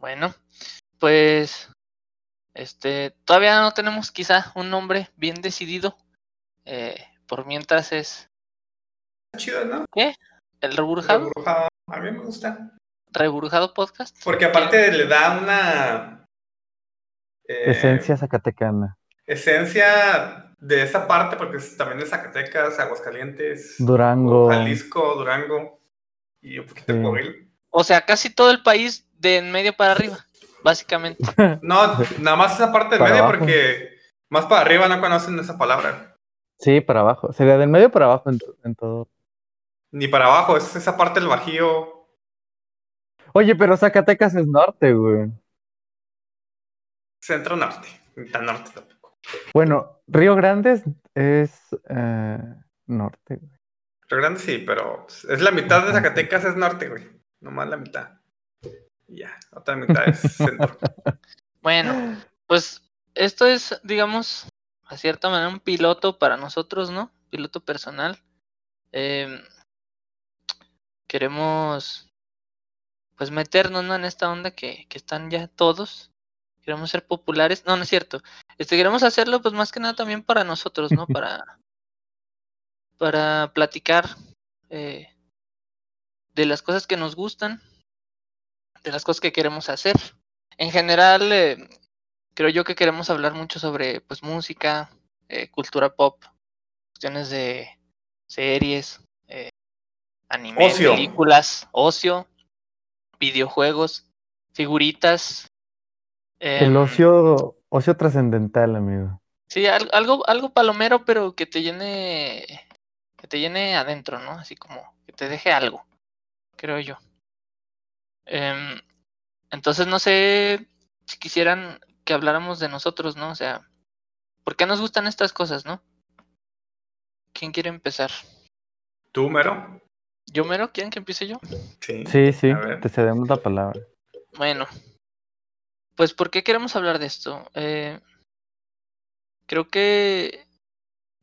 Bueno, pues este todavía no tenemos quizá un nombre bien decidido. Eh, por mientras es Chido, ¿no? ¿qué? El reburjado, Reburujado. A mí me gusta. reburjado podcast. Porque aparte le da una eh, Esencia zacatecana. esencia de esa parte, porque es- también de Zacatecas, Aguascalientes, Durango. Jalisco, Durango y un poquito de Sí. O sea, casi todo el país de en medio para arriba, básicamente. No, nada más esa parte del Para medio, abajo. porque más para arriba no conocen esa palabra. Sí, para abajo. Sería del medio para abajo en, en todo. Ni para abajo, es esa parte del Bajío. Oye, pero Zacatecas es norte, güey. Centro norte, ni tan norte tampoco. Bueno, Río Grande es, eh, norte, güey. Río Grande sí, pero es la mitad de. Zacatecas es norte, güey. Nomás la mitad. Y ya, otra mitad es centro. Bueno, pues esto es, digamos, a cierta manera un piloto para nosotros, ¿no? Piloto personal. Em, queremos, pues, meternos, ¿no? En esta onda que, que están ya todos. Queremos ser populares. No, no es cierto. Este, queremos hacerlo, pues, más que nada también para nosotros, ¿no? Para, para platicar eh, de las cosas que nos gustan, de las cosas que queremos hacer. En general, eh, creo yo que queremos hablar mucho sobre pues música, eh, cultura pop, cuestiones de series, eh, anime, Ocio. películas, ocio, videojuegos, figuritas. El em, ocio, ocio trascendental, amigo. Sí, al- algo, algo palomero, pero que te llene, que te llene adentro, ¿no? Así como que te deje algo, creo yo. Em, entonces no sé si quisieran que habláramos de nosotros, ¿no? O sea, ¿por qué nos gustan estas cosas, no? ¿Quién quiere empezar? ¿Tú, Mero? ¿Yo mero? ¿Quieren que empiece yo? Sí. Sí, sí, te cedemos la palabra. Bueno, pues ¿por qué queremos hablar de esto? Eh, creo que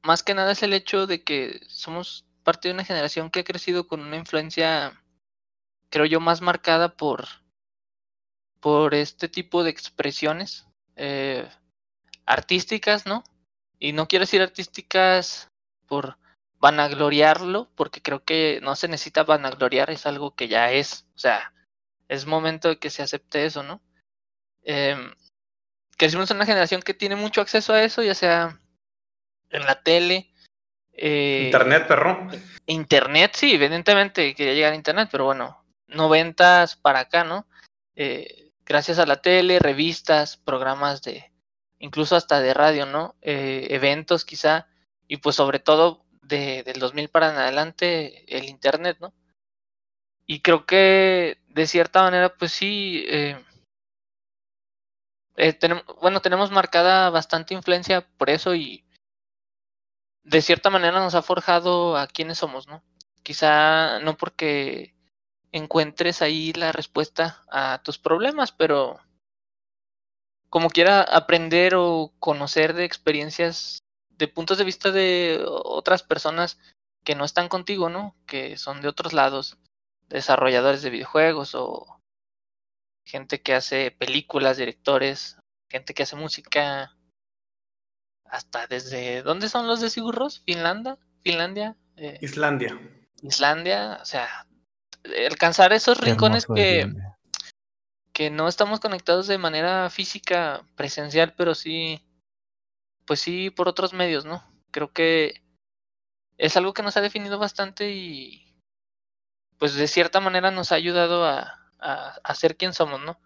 más que nada es el hecho de que somos parte de una generación que ha crecido con una influencia, creo yo, más marcada por, por este tipo de expresiones eh, artísticas, ¿no? Y no quiero decir artísticas por vanagloriarlo, porque creo que no se necesita vanagloriar, es algo que ya es, o sea, es momento de que se acepte eso, ¿no? Em, crecimos en una generación que tiene mucho acceso a eso, ya sea en la tele, eh, Internet, perro. Internet, sí, evidentemente quería llegar a Internet, pero bueno, noventas para acá, ¿no? Eh, gracias a la tele, revistas, programas de, incluso hasta de radio, ¿no? Eh, eventos quizá, y pues sobre todo de, del 2000 para en adelante, el Internet, ¿no? Y creo que de cierta manera, pues sí, eh, bueno, tenemos marcada bastante influencia por eso y de cierta manera nos ha forjado a quienes somos, ¿no? Quizá no porque encuentres ahí la respuesta a tus problemas, pero como quiera aprender o conocer de experiencias, de puntos de vista de otras personas que no están contigo, ¿no? Que son de otros lados, desarrolladores de videojuegos o gente que hace películas, directores, gente que hace música, hasta desde ¿dónde son los de Sigurros? Finlandia, Finlandia, eh, Islandia. Islandia, o sea, alcanzar esos rincones que, que no estamos conectados de manera física, presencial, pero sí, pues sí por otros medios, ¿no? Creo que es algo que nos ha definido bastante y pues de cierta manera nos ha ayudado a, a, a ser quien somos, ¿no?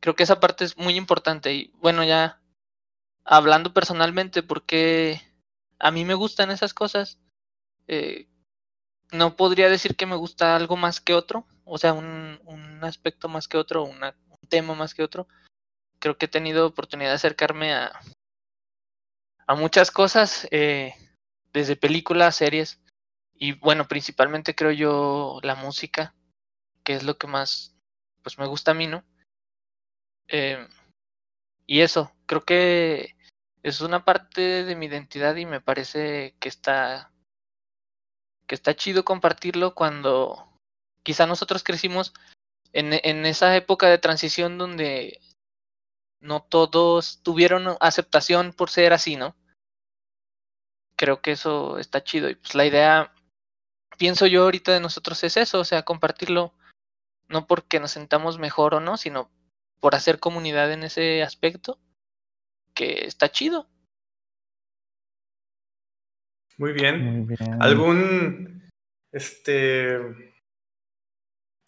Creo que esa parte es muy importante y bueno, ya hablando personalmente, porque a mí me gustan esas cosas, eh, no podría decir que me gusta algo más que otro, o sea, un, un aspecto más que otro, una- un tema más que otro. Creo que he tenido oportunidad de acercarme a, a muchas cosas, eh, desde películas, series, y bueno, principalmente creo yo la música, que es lo que más pues me gusta a mí, ¿no? Eh, y eso, creo que es una parte de mi identidad y me parece que está que está chido compartirlo cuando quizá nosotros crecimos en, en esa época de transición donde no todos tuvieron aceptación por ser así, ¿no? Creo que eso está chido. Y pues la idea, pienso yo ahorita de nosotros es eso, o sea, compartirlo, no porque nos sentamos mejor o no, sino por hacer comunidad en ese aspecto, que está chido. Muy bien. Muy bien. ¿Algún este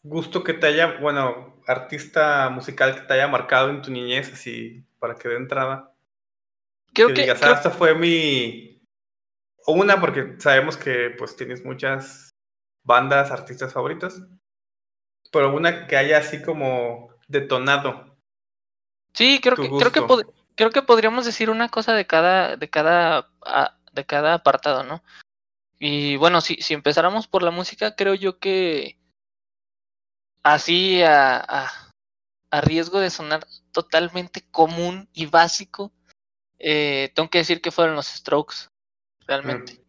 gusto que te haya, bueno, artista musical que te haya marcado en tu niñez, así para que dé entrada? Creo que que, digas, creo- "Ah, esta fue mi o una porque sabemos que pues tienes muchas bandas, artistas favoritos, pero una que haya así como detonado. sí, creo tu que, creo que creo que podríamos decir una cosa de cada, de cada, ah, de cada apartado, ¿no? Y bueno, si, si empezáramos por la música, creo yo que así a, a, a riesgo de sonar totalmente común y básico, eh, tengo que decir que fueron los Strokes, realmente. Mm.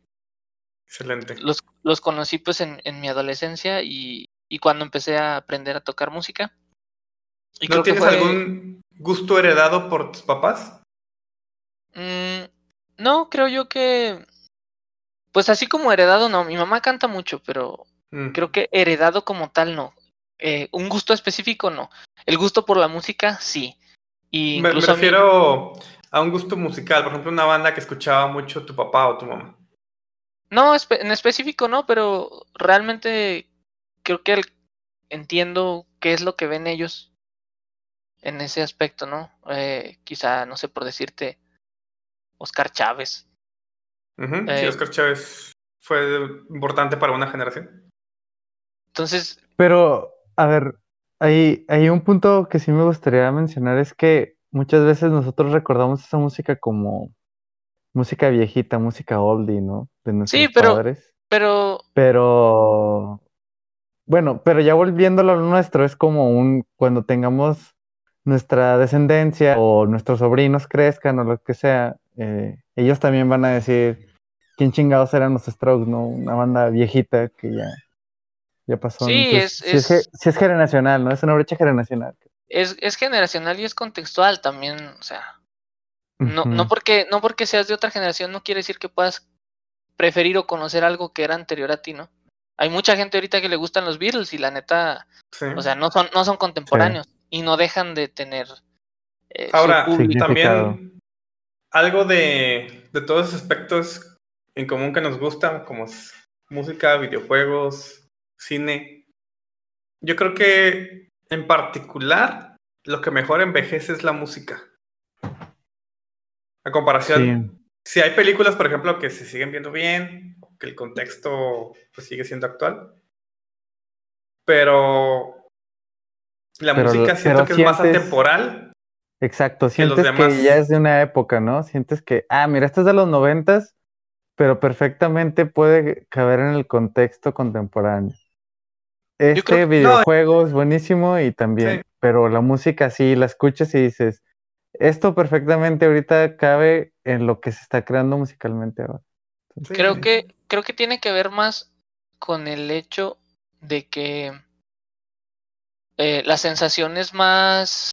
Excelente. Los, los conocí pues en, en mi adolescencia y, y cuando empecé a aprender a tocar música. Y ¿No tienes fue- algún gusto heredado por tus papás? Mm, no, creo yo que. Pues así como heredado, no. Mi mamá canta mucho, pero Mm. creo que heredado como tal, no. Eh, un gusto específico, no. El gusto por la música, sí. Y Me, me incluso a mí- refiero a un gusto musical, por ejemplo, una banda que escuchaba mucho tu papá o tu mamá. No, en específico no, pero realmente creo que el- entiendo qué es lo que ven ellos en ese aspecto, ¿no? Eh, quizá, no sé, por decirte, Oscar Chávez. Sí, Eh, Oscar Chávez fue importante para una generación. Entonces, Pero, a ver, hay, hay un punto que sí me gustaría mencionar, es que muchas veces nosotros recordamos esa música como música viejita, música oldie, ¿no? De nuestros pero- padres. pero Pero, bueno, pero ya volviéndolo a lo nuestro, es como un, cuando tengamos nuestra descendencia o nuestros sobrinos crezcan o lo que sea, eh, ellos también van a decir, ¿quién chingados eran los Strokes, no? Una banda viejita que ya, ya pasó. Sí, Entonces, es- sí es, es- sí es generacional, ¿no? Es una brecha generacional. es, es generacional y es contextual también, o sea, no, no porque, no porque seas de otra generación no quiere decir que puedas preferir o conocer algo que era anterior a ti, ¿no? Hay mucha gente ahorita que le gustan los Beatles y la neta, Sí. o sea, no son, no son contemporáneos y no dejan de tener eh, Ahora, también algo de, de todos esos aspectos en común que nos gustan, como es música, videojuegos, cine. Yo creo que en particular lo que mejor envejece es la música. A comparación, Sí. si hay películas, por ejemplo, que se siguen viendo bien, que el contexto pues, sigue siendo actual, pero la Pero- música siento pero que es más atemporal. Exacto, sientes que demás- ya es de una época, ¿no? Sientes que, ah, mira, esto es de los noventas, pero perfectamente puede caber en el contexto contemporáneo. Este creo- videojuego es buenísimo y también, Sí. pero la música sí la escuchas y dices, esto perfectamente ahorita cabe en lo que se está creando musicalmente ahora. Sí. Creo que, creo que tiene que ver más con el hecho de que eh, la sensación es más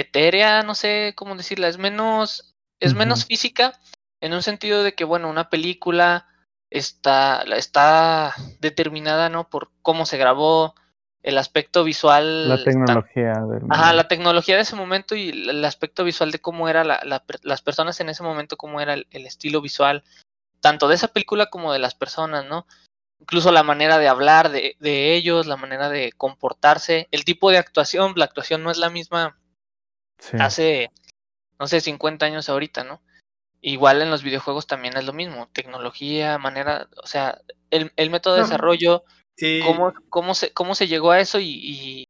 etérea, no sé cómo decirla, es menos, es menos física, en un sentido de que, bueno, una película está, está determinada, ¿no? Por cómo se grabó, el aspecto visual. La tan- tecnología del Ajá, la tecnología de ese momento y el aspecto visual de cómo era la, las personas en ese momento, cómo era el, el estilo visual, tanto de esa película como de las personas, ¿no? Incluso la manera de hablar de, de ellos, la manera de comportarse, el tipo de actuación, la actuación no es la misma Sí. hace, no sé, 50 años ahorita, ¿no? Igual en los videojuegos también es lo mismo, tecnología, manera, o sea, el, el método de No. desarrollo, Y- cómo, cómo, se, cómo se llegó a eso y, y,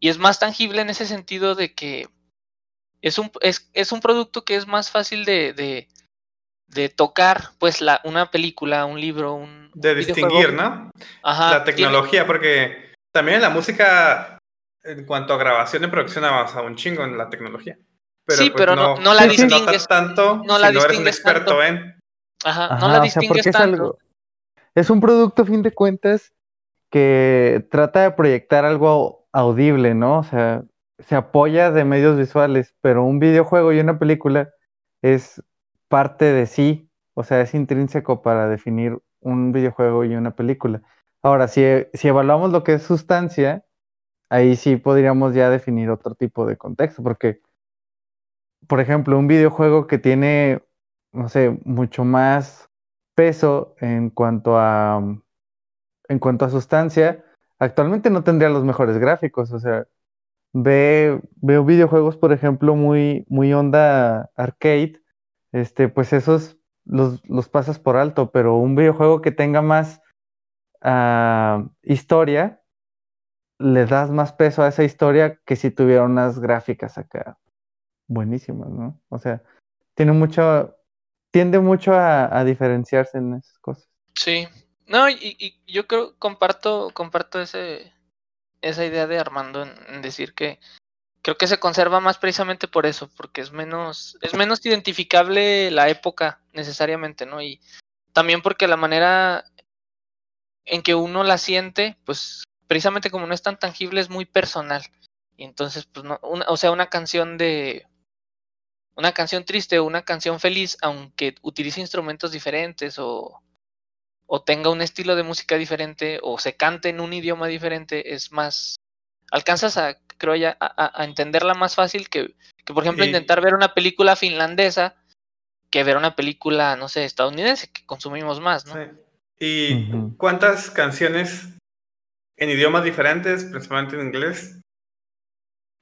y es más tangible en ese sentido de que es un, es, es un producto que es más fácil de, de, de tocar, pues la, una película, un libro, un de distinguir, ¿no? Ajá, la tiene- tecnología, porque también la música, en cuanto a grabación y producción, avanza un chingo en la tecnología. Sí, pues, pero no- no la distingues- tanto no la si no eres un experto tanto. en. ajá, Ajá, no la o sea, distingues es tanto. algo, es un producto a fin de cuentas que trata de proyectar algo audible, ¿no? O sea, se apoya de medios visuales, pero un videojuego y una película es parte de sí, o sea, es intrínseco para definir un videojuego y una película. Ahora, si, si evaluamos lo que es sustancia, ahí sí podríamos ya definir otro tipo de contexto, porque, por ejemplo, un videojuego que tiene, no sé, mucho más peso en cuanto a, en cuanto a sustancia, actualmente no tendría los mejores gráficos, o sea, ve, veo videojuegos, por ejemplo, muy, muy onda arcade, este, pues esos los, los pasas por alto, pero un videojuego que tenga más ah, historia, le das más peso a esa historia que si tuviera unas gráficas acá buenísimas, ¿no? O sea, tiene mucho, tiende mucho a, diferenciarse en esas cosas. Sí, no, y, yo creo, comparto, comparto ese, esa idea de Armando en, decir que creo que se conserva más precisamente por eso, porque es menos, es menos identificable la época necesariamente, ¿no? Y también porque la manera en que uno la siente, pues precisamente como no es tan tangible, es muy personal. Y entonces, pues no, o sea, una canción de una canción triste o una canción feliz, aunque utilice instrumentos diferentes o, o tenga un estilo de música diferente o se cante en un idioma diferente, es más, alcanzas a, creo ya, a, entenderla más fácil que, que por ejemplo, intentar ver una película finlandesa que ver una película, no sé, estadounidense, que consumimos más, ¿no? ¿Y cuántas canciones en idiomas diferentes, principalmente en inglés,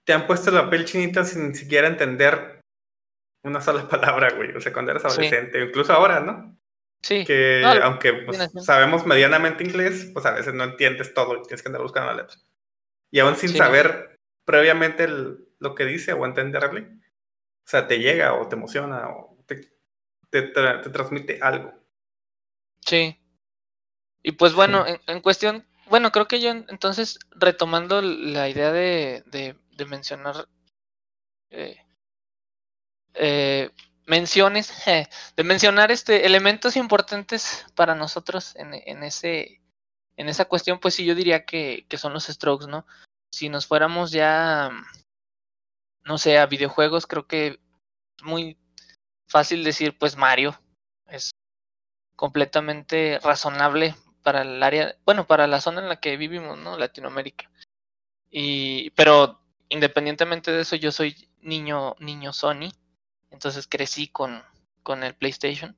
te han puesto la piel chinita sin siquiera entender una sola palabra, güey? O sea, cuando eras adolescente, incluso ahora, ¿no? Sí. Que aunque pues, sabemos medianamente inglés, pues a veces no entiendes todo y tienes que andar buscando la letra. Y aún sin saber previamente lo que dice o entenderle, o sea, te llega o te emociona o te, transmite algo. Sí. Y pues bueno, en, cuestión, bueno, creo que yo entonces, retomando la idea de, de, mencionar eh, eh, menciones, de mencionar este elementos importantes para nosotros en, en, ese en esa cuestión, pues sí, yo diría que, que son los strokes, ¿no? Si nos fuéramos ya, no sé, a videojuegos, creo que es muy fácil decir, pues Mario es completamente razonable para el área, bueno, para la zona en la que vivimos, ¿no? Latinoamérica. Y, pero independientemente de eso, yo soy niño, niño Sony, entonces crecí con, con el PlayStation.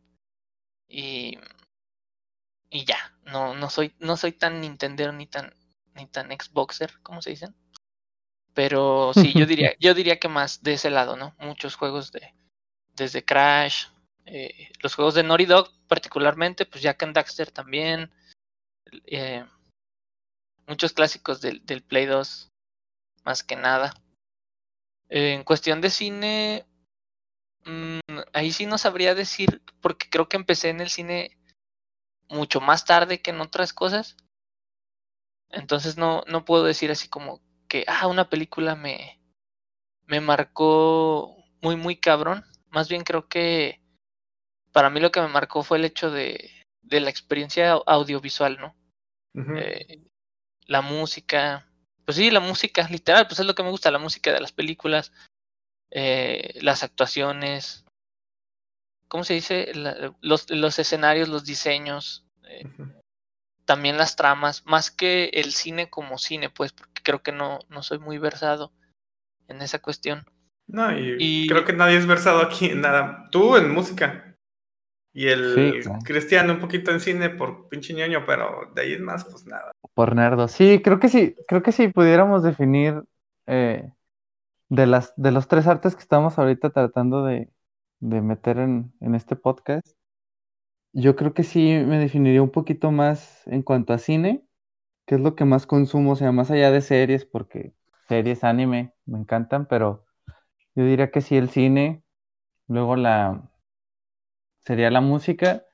Y, y ya, no, no soy, no soy tan Nintendo ni tan, ni tan Xboxer, ¿cómo se dicen? Pero sí, yo diría, yo diría que más de ese lado, ¿no? Muchos juegos de, desde Crash, eh, los juegos de Naughty Dog particularmente, pues Jack and Daxter también, eh, muchos clásicos del, del, Play 2, más que nada. Eh, en cuestión de cine, mmm, ahí sí no sabría decir, porque creo que empecé en el cine mucho más tarde que en otras cosas. Entonces no, no puedo decir así como que, ah, una película me, me marcó muy, muy cabrón más bien creo que para mí lo que me marcó fue el hecho de, de la experiencia audiovisual, ¿no? Eh, la música, pues sí, la música, literal, pues es lo que me gusta, la música de las películas, eh, las actuaciones, ¿cómo se dice? La, los, los, escenarios, los diseños, eh, también las tramas, más que el cine como cine, pues, porque creo que no, no soy muy versado en esa cuestión. No, y, creo que nadie es versado aquí en nada. Tú en música. Y el Cristiano un poquito en cine por pinche ñoño, pero de ahí es más, pues nada. Por nerdo. Sí, creo que sí, creo que sí pudiéramos definir eh, de las, de los tres artes que estamos ahorita tratando de, de meter en, en este podcast. Yo creo que sí me definiría un poquito más en cuanto a cine, que es lo que más consumo, o sea, más allá de series, porque series, anime, me encantan, pero yo diría que sí el cine, luego la sería la música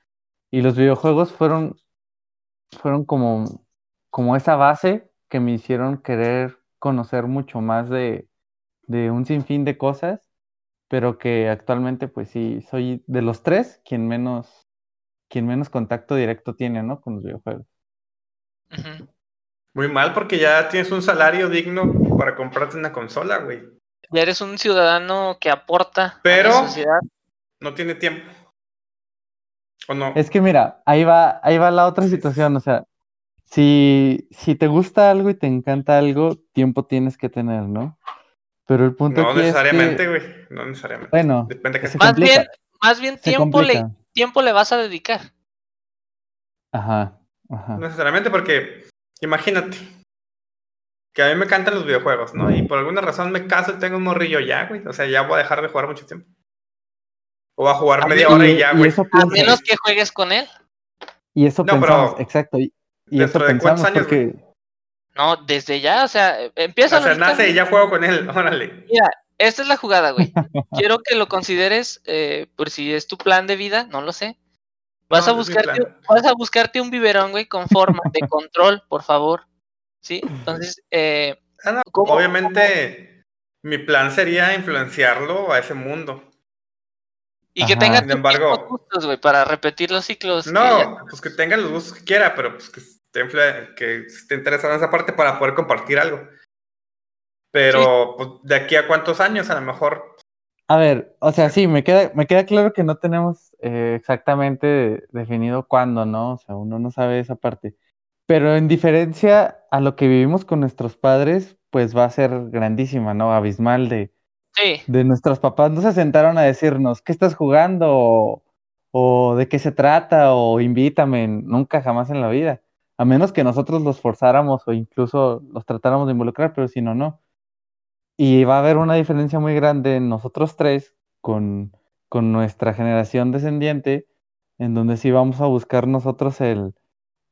y los videojuegos fueron fueron como como esa base que me hicieron querer conocer mucho más de, de un sinfín de cosas, pero que actualmente pues sí soy de los tres quien menos quien menos contacto directo tiene, ¿no? Con los videojuegos. Muy mal porque ya tienes un salario digno para comprarte una consola, güey. Ya eres un ciudadano que aporta Pero- a la sociedad. No tiene tiempo. ¿O no? Es que mira, ahí va, ahí va la otra situación, o sea, si, si te gusta algo y te encanta algo, tiempo tienes que tener, ¿no? Pero el punto No aquí es necesariamente, que, güey. No necesariamente. bueno, Depende de qué se Más complica, bien, más bien se tiempo le, tiempo le vas a dedicar. Ajá, ajá. No necesariamente porque, imagínate, que a mí me encantan los videojuegos, ¿no? Y por alguna razón me caso y tengo un morrillo ya, güey. O sea, ya voy a dejar de jugar mucho tiempo. O voy a jugar A media hora Y, ya, güey. A menos que juegues con él. y eso No, pensamos, pero exacto, y, y eso ¿Dentro de cuántos pensamos años, porque? No, desde ya, o sea, empieza O sea, nace y ya juego con él. Órale. Esta es la jugada, güey. Quiero que lo consideres, eh, por si es tu plan de vida, no lo sé. Vas No, a buscarte, vas a buscarte un biberón, güey, con forma de control, por favor. ¿Sí? Entonces, eh, Ah, no, ¿Cómo- Obviamente, mi plan sería influenciarlo a ese mundo. Y que Ajá. tenga Sin tus embargo- gustos, güey, para repetir los ciclos. que No, pues que tenga los gustos que quiera, pero pues que esté, que esté interesado en esa parte para poder compartir algo. Pero pues, de aquí a cuántos años, a lo mejor. a ver, o sea, sí, me queda, me queda claro que no tenemos eh, exactamente definido cuándo, ¿no? O sea, uno no sabe esa parte. Pero en diferencia a lo que vivimos con nuestros padres, pues va a ser grandísima, ¿no? Abismal de, De nuestros papás. No se sentaron a decirnos, ¿qué estás jugando? O, o de qué se trata, o invítame, nunca jamás en la vida. A menos que nosotros los forzáramos o incluso los tratáramos de involucrar, pero si no, no. Y va a haber una diferencia muy grande en nosotros tres con, con nuestra generación descendiente, en donde sí vamos a buscar nosotros el,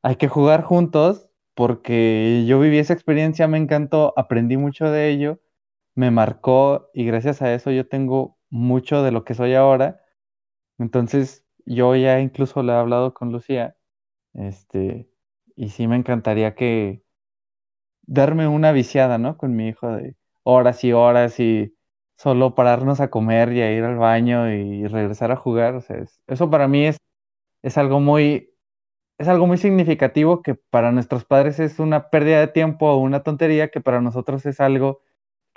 hay que jugar juntos, porque yo viví esa experiencia, me encantó, aprendí mucho de ello, me marcó y gracias a eso yo tengo mucho de lo que soy ahora. Entonces, yo ya incluso le he hablado con Lucía, este, y sí me encantaría que darme una viciada, ¿no? Con mi hijo de horas y horas y solo pararnos a comer y a ir al baño y regresar a jugar. O sea, es- eso para mí es, es algo muy, es algo muy significativo que para nuestros padres es una pérdida de tiempo o una tontería que para nosotros es algo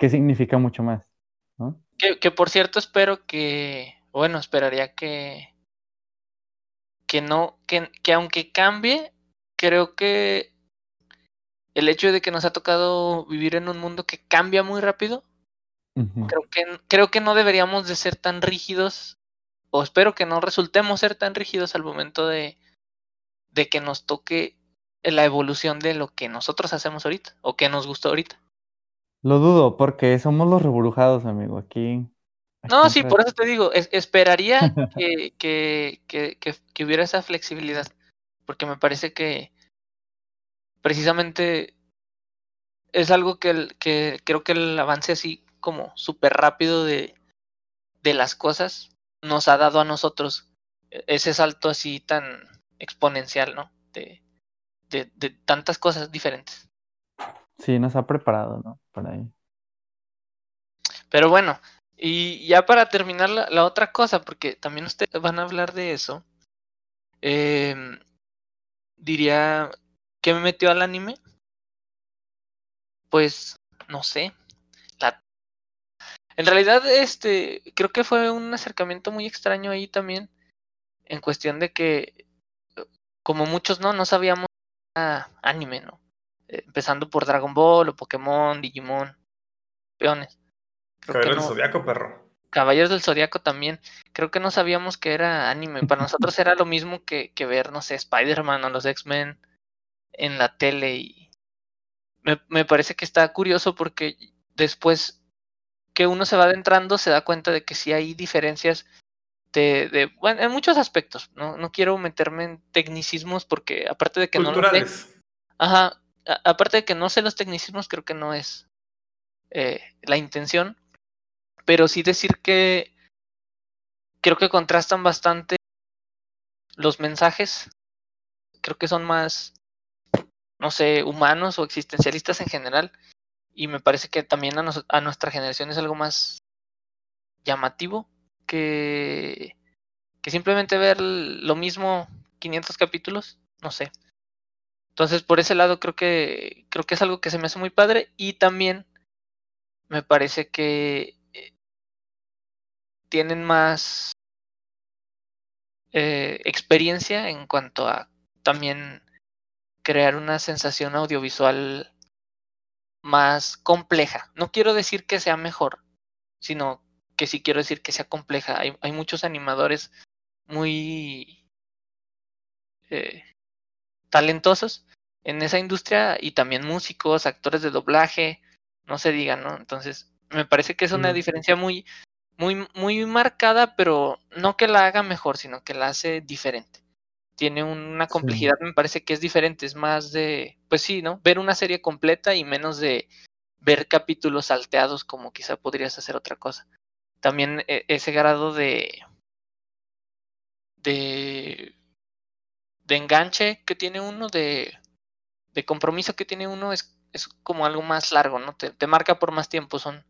que significa mucho más, ¿no? que, que por cierto espero que, bueno, esperaría que, que no, que, que aunque cambie, creo que el hecho de que nos ha tocado vivir en un mundo que cambia muy rápido, creo que, creo que no deberíamos de ser tan rígidos, o espero que no resultemos ser tan rígidos al momento de, de que nos toque la evolución de lo que nosotros hacemos ahorita, o que nos gusta ahorita. Lo dudo porque somos los rebrujados, amigo. Aquí. No, sí, por eso te digo, es- esperaría que, que, que, que, que hubiera esa flexibilidad, porque me parece que precisamente es algo que, el- que creo que el avance así como súper rápido de, de las cosas nos ha dado a nosotros e- ese salto así tan exponencial, ¿no? De, de, de tantas cosas diferentes. Sí, nos ha preparado, ¿no? Para ahí. Pero bueno, y ya para terminar la, otra cosa, porque también ustedes van a hablar de eso, em, diría, ¿qué me metió al anime? Pues, no sé. La... En realidad, este, creo que fue un acercamiento muy extraño ahí también, en cuestión de que, como muchos no, no sabíamos anime, ¿no? Eh, empezando por Dragon Ball o Pokémon, Digimon, peones. Creo que Caballero del Zodiaco, perro. Caballeros del Zodiaco también. Creo que no sabíamos que era anime. Para nosotros era lo mismo que, que ver, no sé, Spider-Man o los X-Men en la tele. Y me, me parece que está curioso porque después que uno se va adentrando se da cuenta de que sí hay diferencias de, de bueno, en muchos aspectos. No, no quiero meterme en tecnicismos porque aparte de que no lo sé, Culturales. Ajá, aparte de que no sé los tecnicismos, creo que no es eh, la intención, pero sí decir que creo que contrastan bastante los mensajes, creo que son más, no sé, humanos o existencialistas en general, y me parece que también a, nos- a nuestra generación es algo más llamativo que, que simplemente ver lo mismo 500 capítulos, no sé. Entonces, por ese lado creo que creo que es algo que se me hace muy padre y también me parece que eh, tienen más eh, experiencia en cuanto a también crear una sensación audiovisual más compleja. No quiero decir que sea mejor, sino que sí quiero decir que sea compleja. Hay, muchos animadores muy eh, talentosos en esa industria y también músicos, actores de doblaje, no se diga, ¿no? Entonces, me parece que es una Mm. diferencia muy, muy, muy marcada, pero no que la haga mejor, sino que la hace diferente. Tiene una Sí. complejidad, me parece que es diferente, es más de, pues sí, ¿no? Ver una serie completa y menos de ver capítulos salteados como quizá podrías hacer otra cosa. También e- ese grado de, de, de enganche que tiene uno, de, de compromiso que tiene uno, es, es como algo más largo, ¿no? Te, marca por más tiempo, son,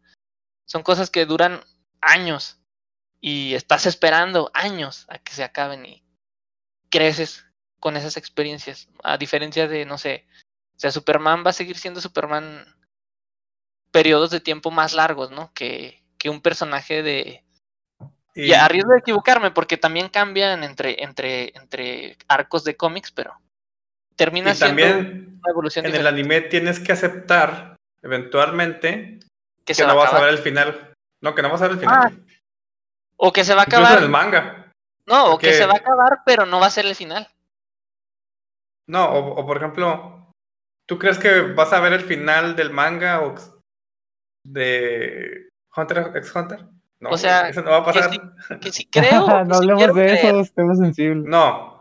son cosas que duran años y estás esperando años a que se acaben y creces con esas experiencias, a diferencia de, no sé, o sea, Superman va a seguir siendo Superman periodos de tiempo más largos, ¿no? Que, que un personaje de, Y, y a riesgo de equivocarme, porque también cambian entre, entre, entre arcos de cómics, pero termina y siendo también una evolución en el anime tienes que aceptar eventualmente que que va no vas a ver el final. No, que no vas a ver el final. Ah, O que se va a Incluso acabar. en el manga. No, o que se va a acabar, pero no va a ser el final. No, o, o por ejemplo, ¿tú crees que vas a ver el final del manga o de Hunter x Hunter? No, O sea, eso no va a que pasar. sí. Que si creo. que no si hablemos de creer. esos temas sensibles. No,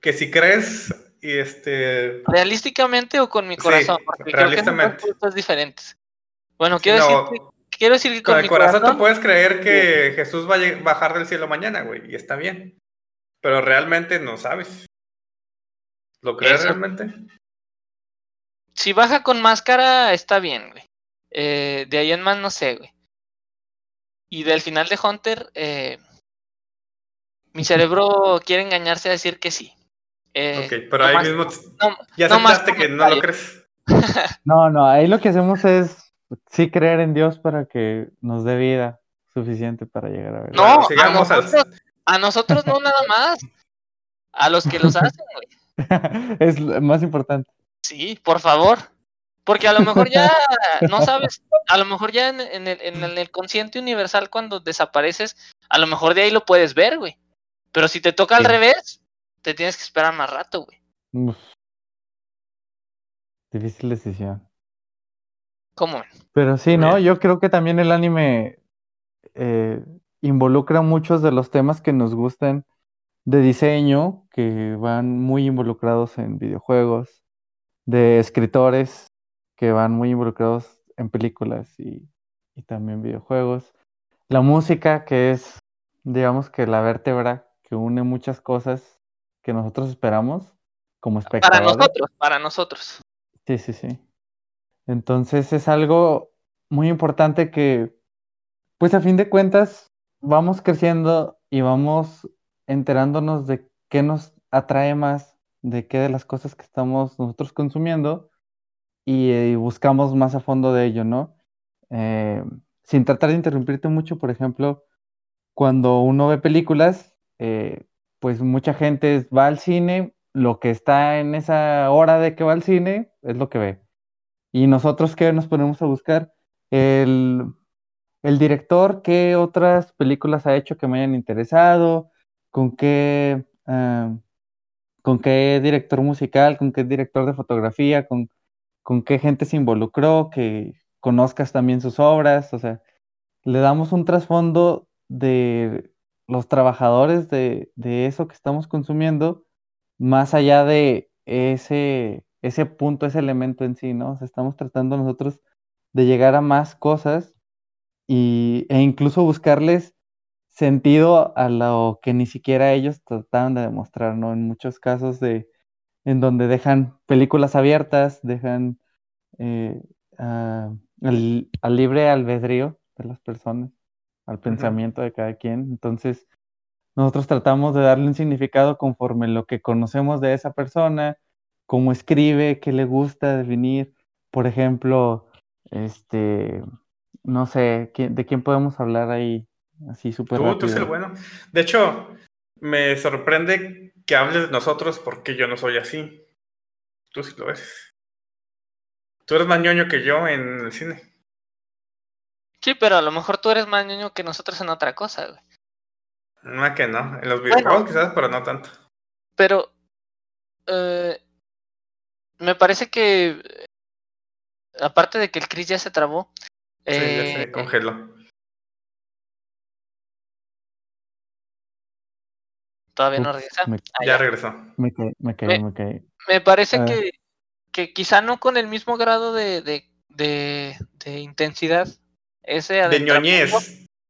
que si crees y este Realísticamente o con mi Sí, corazón, porque creo que son cosas diferentes. Bueno, Sí, quiero no, decir, que- quiero decir que con con el mi corazón corazón, tú puedes creer que Jesús va a bajar del cielo mañana, güey, y está bien. Pero realmente no sabes. ¿Lo crees Eso- realmente? si baja con máscara, está bien, güey. Eh, de ahí en más no sé, güey. Y del final de Hunter, eh, mi cerebro quiere engañarse a decir que sí. Eh, ok, pero no ahí más- mismo no- ya no más aceptaste que no lo crees. No, no, ahí lo que hacemos es sí creer en Dios para que nos dé vida suficiente para llegar a ver. No, a al- nosotros, a nosotros no nada más. A los que los hacen, güey. es más importante. Sí, por favor. Porque a lo mejor ya no sabes, a lo mejor ya en, en el, en el- el consciente universal cuando desapareces, a lo mejor de ahí lo puedes ver, güey. Pero si te toca al revés, te tienes que esperar más rato, güey. Uf. Difícil decisión. ¿Cómo? Pero sí, ¿no? bien. Yo creo que también el anime eh, involucra muchos de los temas que nos gustan de diseño, que van muy involucrados en videojuegos, de escritores que van muy involucrados en películas y, y también videojuegos. La música, que es, digamos que la vértebra que une muchas cosas que nosotros esperamos como Para espectadores. nosotros, para nosotros. Sí, sí, sí. Entonces es algo muy importante que, pues a fin de cuentas, vamos creciendo y vamos enterándonos de qué nos atrae más, de qué de las cosas que estamos nosotros consumiendo y, eh, buscamos más a fondo de ello, ¿no? Eh, sin tratar de interrumpirte mucho, por ejemplo, cuando uno ve películas, eh, pues mucha gente va al cine, lo que está en esa hora de que va al cine es lo que ve. Y nosotros, ¿qué nos ponemos a buscar? El, el director, ¿qué otras películas ha hecho que me hayan interesado? ¿Con qué, ah, con qué director musical? ¿Con qué director de fotografía? ¿Con, con qué gente se involucró? Que conozcas también sus obras. O sea, le damos un trasfondo de los trabajadores de, de eso que estamos consumiendo, más allá de ese, ese punto, ese elemento en sí, ¿no? O sea, estamos tratando nosotros de llegar a más cosas y, e incluso buscarles sentido a lo que ni siquiera ellos trataban de demostrar, ¿no? En muchos casos de, en donde dejan películas abiertas, dejan eh, a- al, al libre albedrío de las personas, al pensamiento de cada quien. Entonces, nosotros tratamos de darle un significado conforme lo que conocemos de esa persona, cómo escribe, qué le gusta definir. Por ejemplo, este, no sé, ¿de quién podemos hablar ahí? Así súper Tú, tú eres el bueno. De hecho, me sorprende que hables de nosotros porque yo no soy así. Tú sí lo eres. Tú eres más ñoño que yo en el cine. Sí, pero a lo mejor tú eres más ñoño que nosotros en otra cosa, güey. No, que no. En los videojuegos quizás, pero no tanto. Pero eh, me parece que aparte de que el Chris ya se trabó. Sí, ya se eh, congeló. Todavía no regresa. Ah, ya, regresó. Me caí, me caí, me, caí. Me parece que, que, quizá no con el mismo grado de, de, de, intensidad. Ese de ñoñez.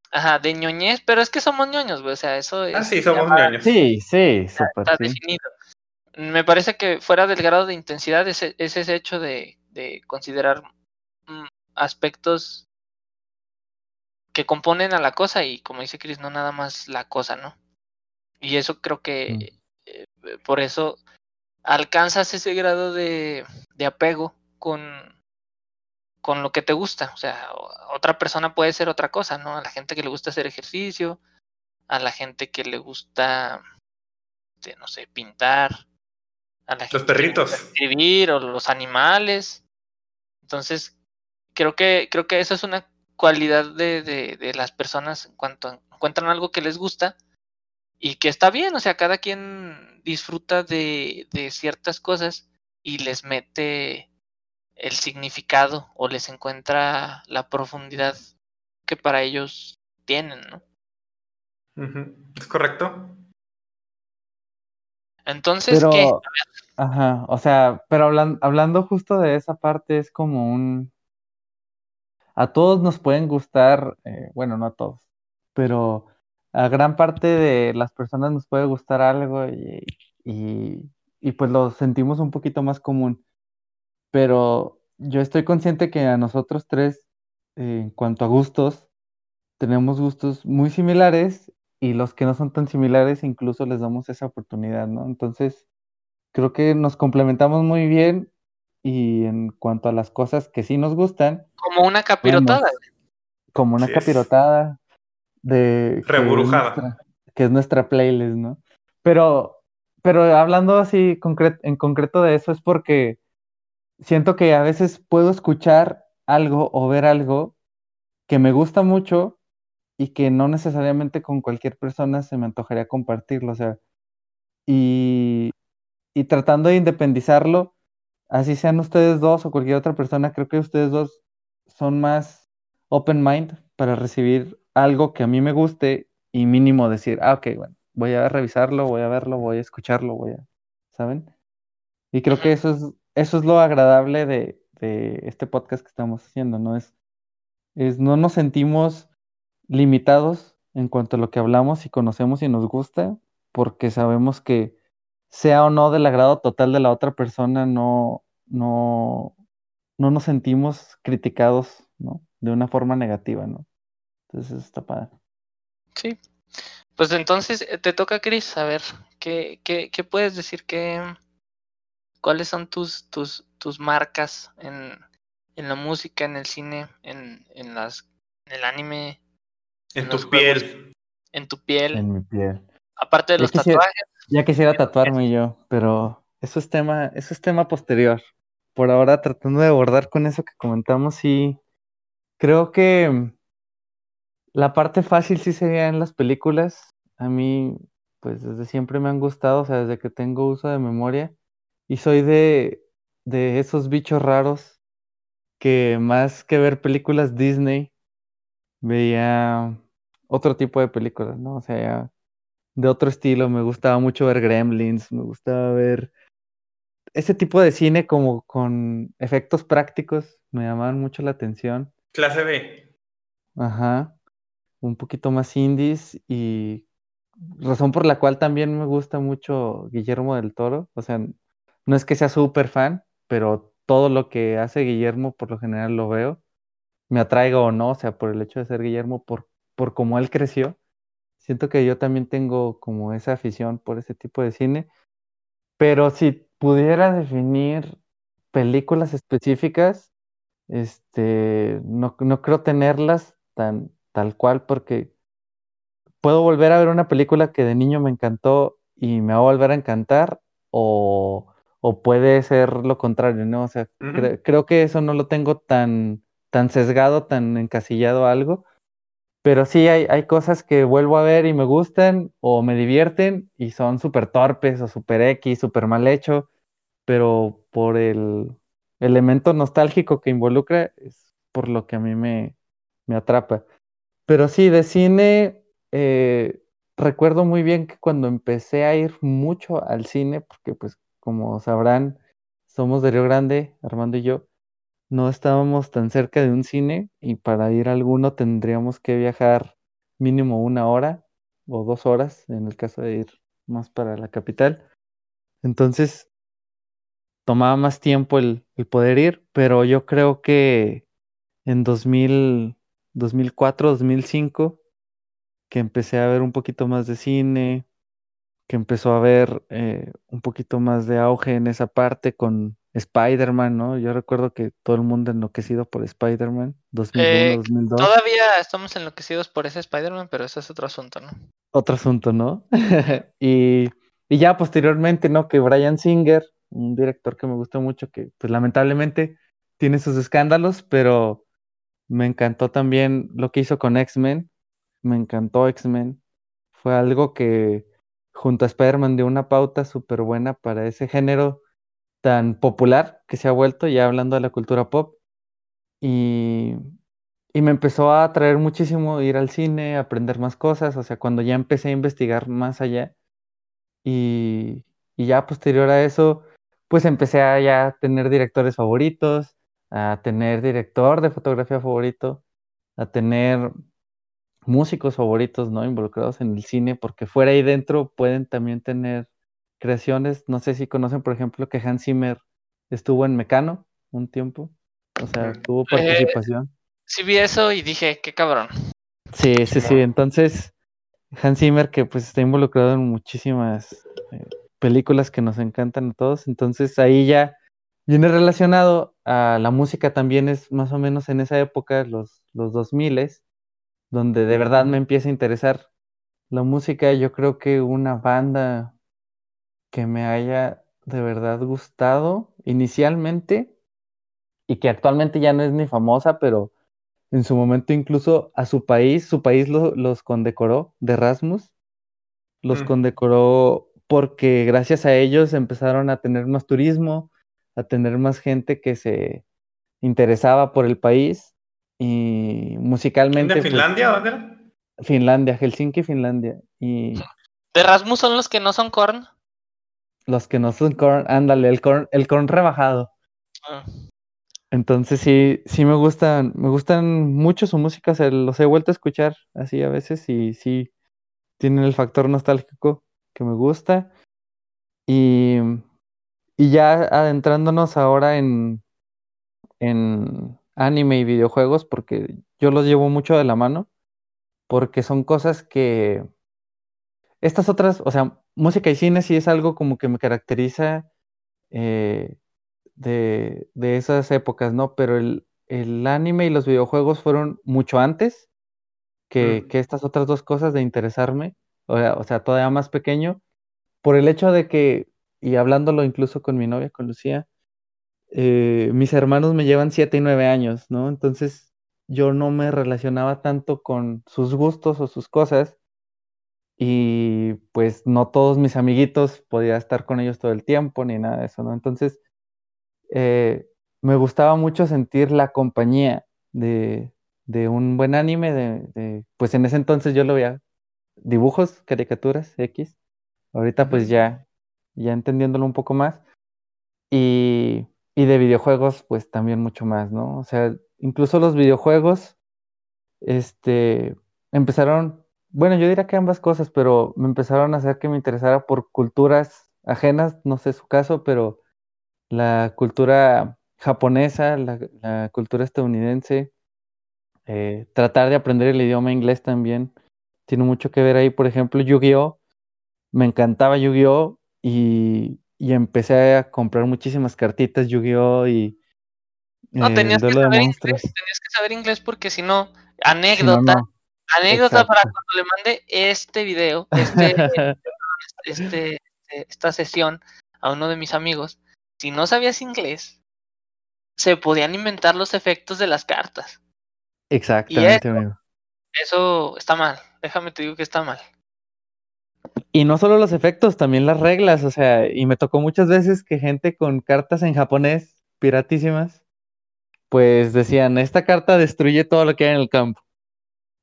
Ajá, de ñoñez, pero es que somos ñoños, güey. O sea, eso es. Ah, sí, somos ñoños. Sí, sí, súper. Está, definido. Me parece que fuera del grado de intensidad es, es ese hecho de, de considerar mm, aspectos que componen a la cosa y como dice Chris, no nada más la cosa, ¿no? Y eso creo que mm. eh, por eso alcanzas ese grado de, de apego con, con lo que te gusta. O sea, otra persona puede ser otra cosa, ¿no? A la gente que le gusta hacer ejercicio, a la gente que le gusta, este, no sé, pintar, a la los perritos. escribir o los animales. Entonces, creo que, creo que eso es una cualidad de, de, de las personas en cuanto encuentran algo que les gusta y que está bien, o sea, cada quien disfruta de, de ciertas cosas y les mete el significado o les encuentra la profundidad que para ellos tienen, ¿no? ¿Es correcto? Entonces, ¿qué? Ajá, o sea, pero hablando, hablando justo de esa parte, es como un... A todos nos pueden gustar, eh, bueno, no a todos, pero a gran parte de las personas nos puede gustar algo y, y, pues lo sentimos un poquito más común. Pero yo estoy consciente que a nosotros tres, en cuanto a gustos, tenemos gustos muy similares y los que no son tan similares incluso les damos esa oportunidad, ¿no? Entonces, creo que nos complementamos muy bien y en cuanto a las cosas que sí nos gustan. Como una capirotada. como una capirotada de reburujada. Que, es nuestra playlist, ¿no? Pero, pero hablando así en concreto de eso es porque siento que a veces puedo escuchar algo o ver algo que me gusta mucho y que no necesariamente con cualquier persona se me antojaría compartirlo, o sea, y, y tratando de independizarlo, así sean ustedes dos o cualquier otra persona, creo que ustedes dos son más open mind para recibir algo que a mí me guste y mínimo decir, ah, ok, bueno, voy a revisarlo, voy a verlo, voy a escucharlo, voy a, ¿saben? Y creo que eso es, eso es lo agradable de, de este podcast que estamos haciendo, ¿no? Es, es, no nos sentimos limitados en cuanto a lo que hablamos y conocemos y nos gusta, porque sabemos que sea o no del agrado total de la otra persona, no, no, no nos sentimos criticados, ¿no? De una forma negativa, ¿no? Entonces está padre. Sí. Pues entonces eh, te toca, Chris, a ver, ¿qué, qué, qué puedes decir? ¿Qué, ¿Cuáles son tus, tus, tus marcas en, en la música, en el cine, en, en, las, en el anime? En, tu piel. En tu piel. En mi piel. Aparte de los tatuajes. Ya quisiera tatuarme yo, pero eso es tema, eso es tema posterior. Por ahora tratando de abordar con eso que comentamos y creo que la parte fácil sí sería en las películas. A mí, pues desde siempre me han gustado, o sea, desde que tengo uso de memoria. Y soy de, de esos bichos raros que más que ver películas Disney, veía otro tipo de películas, ¿no? O sea, de otro estilo. Me gustaba mucho ver Gremlins, me gustaba ver ese tipo de cine como con efectos prácticos, me llamaban mucho la atención. Clase B. Ajá un poquito más indies y razón por la cual también me gusta mucho Guillermo del Toro. O sea, no es que sea súper fan, pero todo lo que hace Guillermo por lo general lo veo. Me atraiga o no, o sea, por el hecho de ser Guillermo, por, por cómo él creció. Siento que yo también tengo como esa afición por ese tipo de cine. Pero si, pudiera definir películas específicas, este, no, no creo tenerlas tan tal cual porque puedo volver a ver una película que de niño me encantó y me va a volver a encantar o, o puede ser lo contrario, ¿no? O sea, cre- creo que eso no lo tengo tan, tan sesgado, tan encasillado a algo, pero sí hay, hay cosas que vuelvo a ver y me gustan o me divierten y son súper torpes o súper X, súper mal hecho, pero por el elemento nostálgico que involucra es por lo que a mí me, me atrapa. Pero sí, de cine, eh, recuerdo muy bien que cuando empecé a ir mucho al cine, porque pues como sabrán, somos de Río Grande, Armando y yo, no estábamos tan cerca de un cine y para ir a alguno tendríamos que viajar mínimo una hora o dos horas en el caso de ir más para la capital. Entonces tomaba más tiempo el, el poder ir, pero yo creo que en 2000, 2004, 2005 que empecé a ver un poquito más de cine, que empezó a ver eh, un poquito más de auge en esa parte con Spider-Man, ¿no? Yo recuerdo que todo el mundo enloquecido por Spider-Man, 2001, Eh, 2002. todavía estamos enloquecidos por ese Spider-Man, pero ese es otro asunto, ¿no? Otro asunto, ¿no? Y, y ya posteriormente, ¿no? Que Brian Singer, un director que me gusta mucho, que pues lamentablemente tiene sus escándalos, pero me encantó también lo que hizo con X-Men. Me encantó X-Men. Fue algo que junto a Spider-Man dio una pauta súper buena para ese género tan popular que se ha vuelto, ya hablando de la cultura pop. Y, y me empezó a atraer muchísimo ir al cine, aprender más cosas, o sea, cuando ya empecé a investigar más allá. Y, y ya posterior a eso, pues empecé a ya tener directores favoritos, a tener director de fotografía favorito, a tener músicos favoritos, ¿no? Involucrados en el cine, porque fuera y dentro pueden también tener creaciones. No sé si conocen, por ejemplo, que Hans Zimmer estuvo en Mecano un tiempo, o sea, Ujú. tuvo Eh, participación. Sí vi eso y dije, qué cabrón. Sí, sí, sí. Entonces, Hans Zimmer, que pues está involucrado en muchísimas eh, películas que nos encantan a todos, entonces ahí ya viene relacionado a la música también es más o menos en esa época, los, los 2000 donde de verdad me empieza a interesar la música. Yo creo que una banda que me haya de verdad gustado inicialmente y que actualmente ya no es ni famosa, pero en su momento incluso a su país, su país lo- los condecoró de Erasmus, los Mm. condecoró porque gracias a ellos empezaron a tener más turismo, a tener más gente que se interesaba por el país y ¿De musicalmente pues, Finlandia? ¿Dónde era? Finlandia, Helsinki, Finlandia. Y ¿De Rasmus son los que no son Korn? los que no son corn, ándale, el corn, el corn rebajado. Ah, Entonces sí, sí me gustan, me gustan mucho su música, o sea, los he vuelto a escuchar así a veces y sí tienen el factor nostálgico que me gusta. Y, y ya adentrándonos ahora en, en anime y videojuegos, porque yo los llevo mucho de la mano, porque son cosas que estas otras, o sea, música y cine sí es algo como que me caracteriza eh, de, de esas épocas, ¿no? Pero el, el anime y los videojuegos fueron mucho antes que, Mm. que estas otras dos cosas de interesarme, o sea, o sea, todavía más pequeño, por el hecho de que, y hablándolo incluso con mi novia, con Lucía, eh, mis hermanos me llevan siete y nueve años, ¿no? Entonces yo no me relacionaba tanto con sus gustos o sus cosas y pues no todos mis amiguitos podía estar con ellos todo el tiempo ni nada de eso, ¿no? Entonces eh, me gustaba mucho sentir la compañía de, de un buen anime, de, de- pues en ese entonces yo lo veía dibujos, caricaturas, X, ahorita pues ya, ya entendiéndolo un poco más, y, y de videojuegos pues también mucho más, ¿no? O sea, incluso los videojuegos, este, empezaron, bueno, yo diría que ambas cosas, pero me empezaron a hacer que me interesara por culturas ajenas, no sé su caso, pero la cultura japonesa, la, cultura estadounidense, eh, tratar de aprender el idioma inglés también tiene mucho que ver ahí. Por ejemplo, Yu-Gi-Oh! Me encantaba Yu-Gi-Oh! Y, y empecé a comprar muchísimas cartitas Yu-Gi-Oh! y No, eh, tenías que saber inglés, tenías que saber inglés porque si no, Si no, anécdota, no. anécdota para cuando le mande este video, este, este, este- esta sesión a uno de mis amigos, si no sabías inglés, se podían inventar los efectos de las cartas. Exactamente, amigo. Eso está mal, déjame te digo que está mal. Y no solo los efectos, también las reglas, o sea, y me tocó muchas veces que gente con cartas en japonés, piratísimas, pues decían, esta carta destruye todo lo que hay en el campo.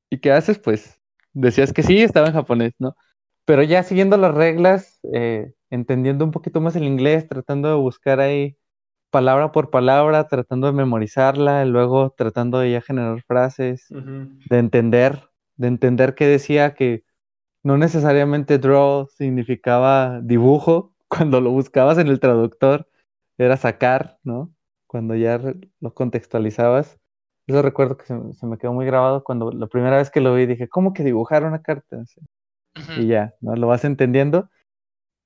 ¿Y qué haces? Pues decías que sí, estaba en japonés, ¿no? Pero ya siguiendo las reglas, eh, entendiendo un poquito más el inglés, tratando de buscar ahí palabra por palabra, tratando de memorizarla, y luego tratando de ya generar frases, de entender, de entender que decía que no necesariamente draw significaba dibujo, cuando lo buscabas en el traductor era sacar, ¿no? Cuando ya lo contextualizabas. Eso recuerdo que se, me- se me quedó muy grabado cuando la primera vez que lo vi dije, ¿cómo que dibujar una carta? Sí. Y ya, ¿no? Lo vas entendiendo.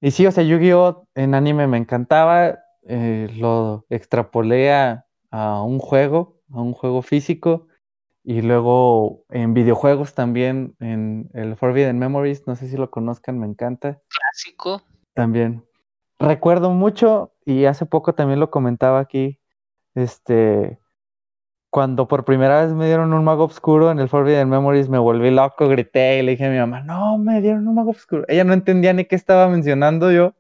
Y sí, o sea, Yu-Gi-Oh! en anime me encantaba, eh, lo extrapolé a, a un juego, a un juego físico, y luego en videojuegos también, en el Forbidden Memories, no sé si lo conozcan, me encanta Clásico. también. Recuerdo mucho, y hace poco también lo comentaba aquí, este, cuando por primera vez me dieron un mago oscuro en el Forbidden Memories, me volví loco, grité y le dije a mi mamá, no, me dieron un mago oscuro. Ella no entendía ni qué estaba mencionando yo,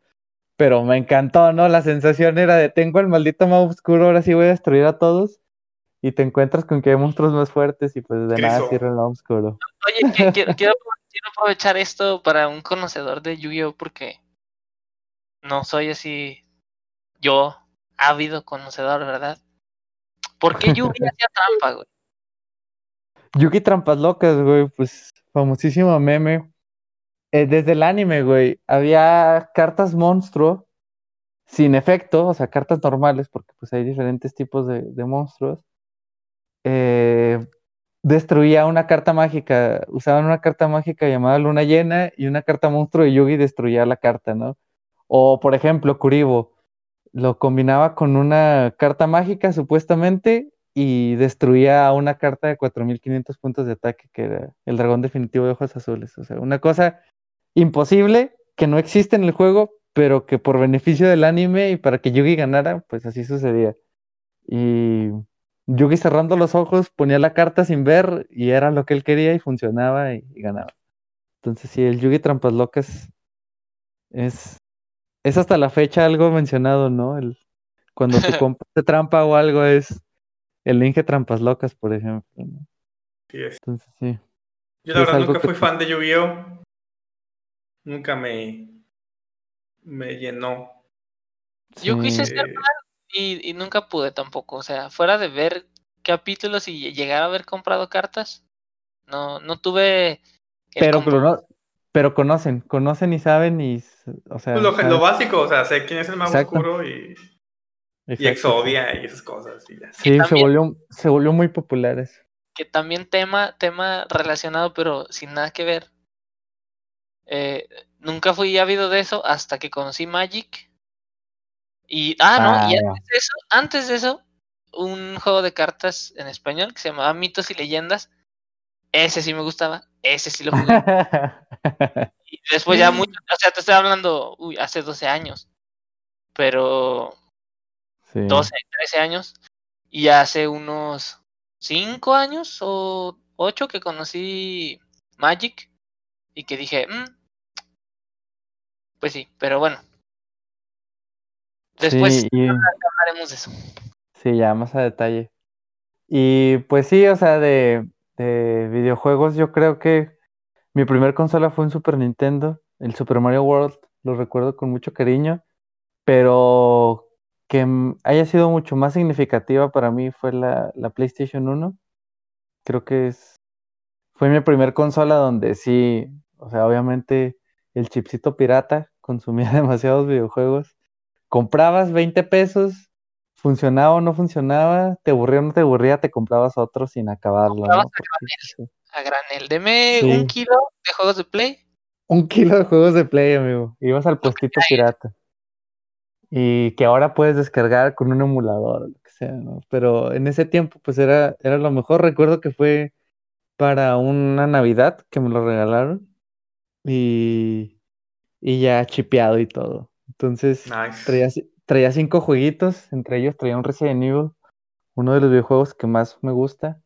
pero me encantó, ¿no? La sensación era de, tengo el maldito mago oscuro, ahora sí voy a destruir a todos. Y te encuentras con que hay monstruos más fuertes y pues de nada Criso. el mago oscuro. Oye, que- quiero, quiero, quiero aprovechar esto para un conocedor de Yu-Gi-Oh! porque no soy así yo, ávido conocedor, ¿verdad? ¿Por qué Yugi hacía trampa, güey? Yugi Trampas Locas, güey, pues famosísimo meme. Eh, desde el anime, güey, había cartas monstruo sin efecto, o sea, cartas normales, porque pues hay diferentes tipos de, de monstruos. Eh, destruía una carta mágica, usaban una carta mágica llamada Luna Llena y una carta monstruo y Yugi destruía la carta, ¿no? O, por ejemplo, Kuribo lo combinaba con una carta mágica, supuestamente, y destruía una carta de 4500 puntos de ataque, que era el dragón definitivo de ojos azules. O sea, una cosa imposible que no existe en el juego, pero que por beneficio del anime y para que Yugi ganara, pues así sucedía. Y Yugi cerrando los ojos ponía la carta sin ver y era lo que él quería y funcionaba y, y ganaba. Entonces, sí, el Yugi Trampas Locas es, es hasta la fecha algo mencionado, ¿no? El, cuando tu compa te trampa o algo es el Inge Trampas Locas, por ejemplo. ¿no? Sí es. Entonces, sí. Yo la es verdad nunca fui fan de Yu-Gi-Oh! Nunca me, me llenó. Yo quise Sí. ser Eh, y, y nunca pude tampoco. O sea, fuera de ver capítulos y llegar a haber comprado cartas, no, no tuve Pero, cono- pero conocen, conocen y saben y, o sea, pues lo, saben- lo básico, o sea, sé quién es el mago Exacto. oscuro y, y Exodia y esas cosas. Y ya. Sí, se también- volvió, se volvió muy popular eso. que también tema, tema relacionado, pero sin nada que ver. Eh, nunca fui ávido de eso hasta que conocí Magic. Y, ah, no, y Ah, antes de eso, antes de eso, un juego de cartas en español que se llamaba Mitos y Leyendas. Ese sí me gustaba, ese sí lo jugué. Y después ya mucho, o sea, te estoy hablando, uy, hace 12 años. Pero Sí. 12, 13 años. Y hace unos 5 años o 8 que conocí Magic. Y que dije, "Mm, pues sí, pero bueno. Después Sí, y- hablaremos de eso. Sí, ya más a detalle. Y pues sí, o sea, de, de videojuegos, yo creo que mi primer consola fue un Super Nintendo, el Super Mario World, lo recuerdo con mucho cariño, pero que haya sido mucho más significativa para mí fue la, la PlayStation 1. Creo que es, fue mi primer consola donde sí, o sea, obviamente el chipcito pirata consumía demasiados videojuegos. Comprabas 20 pesos, funcionaba o no funcionaba, te aburría o no te aburría, te comprabas otro sin acabarlo, ¿no? a sí. A granel, deme Sí. un kilo de juegos de Play. Un kilo de juegos de Play, amigo. Ibas al puestito pirata. y que ahora puedes descargar con un emulador o lo que sea, ¿no? Pero en ese tiempo pues era, era lo mejor. Recuerdo que fue para una Navidad que me lo regalaron y, y ya chipeado y todo. Entonces Nice. traía, traía cinco jueguitos, entre ellos traía un Resident Evil, uno de los videojuegos que más me gusta.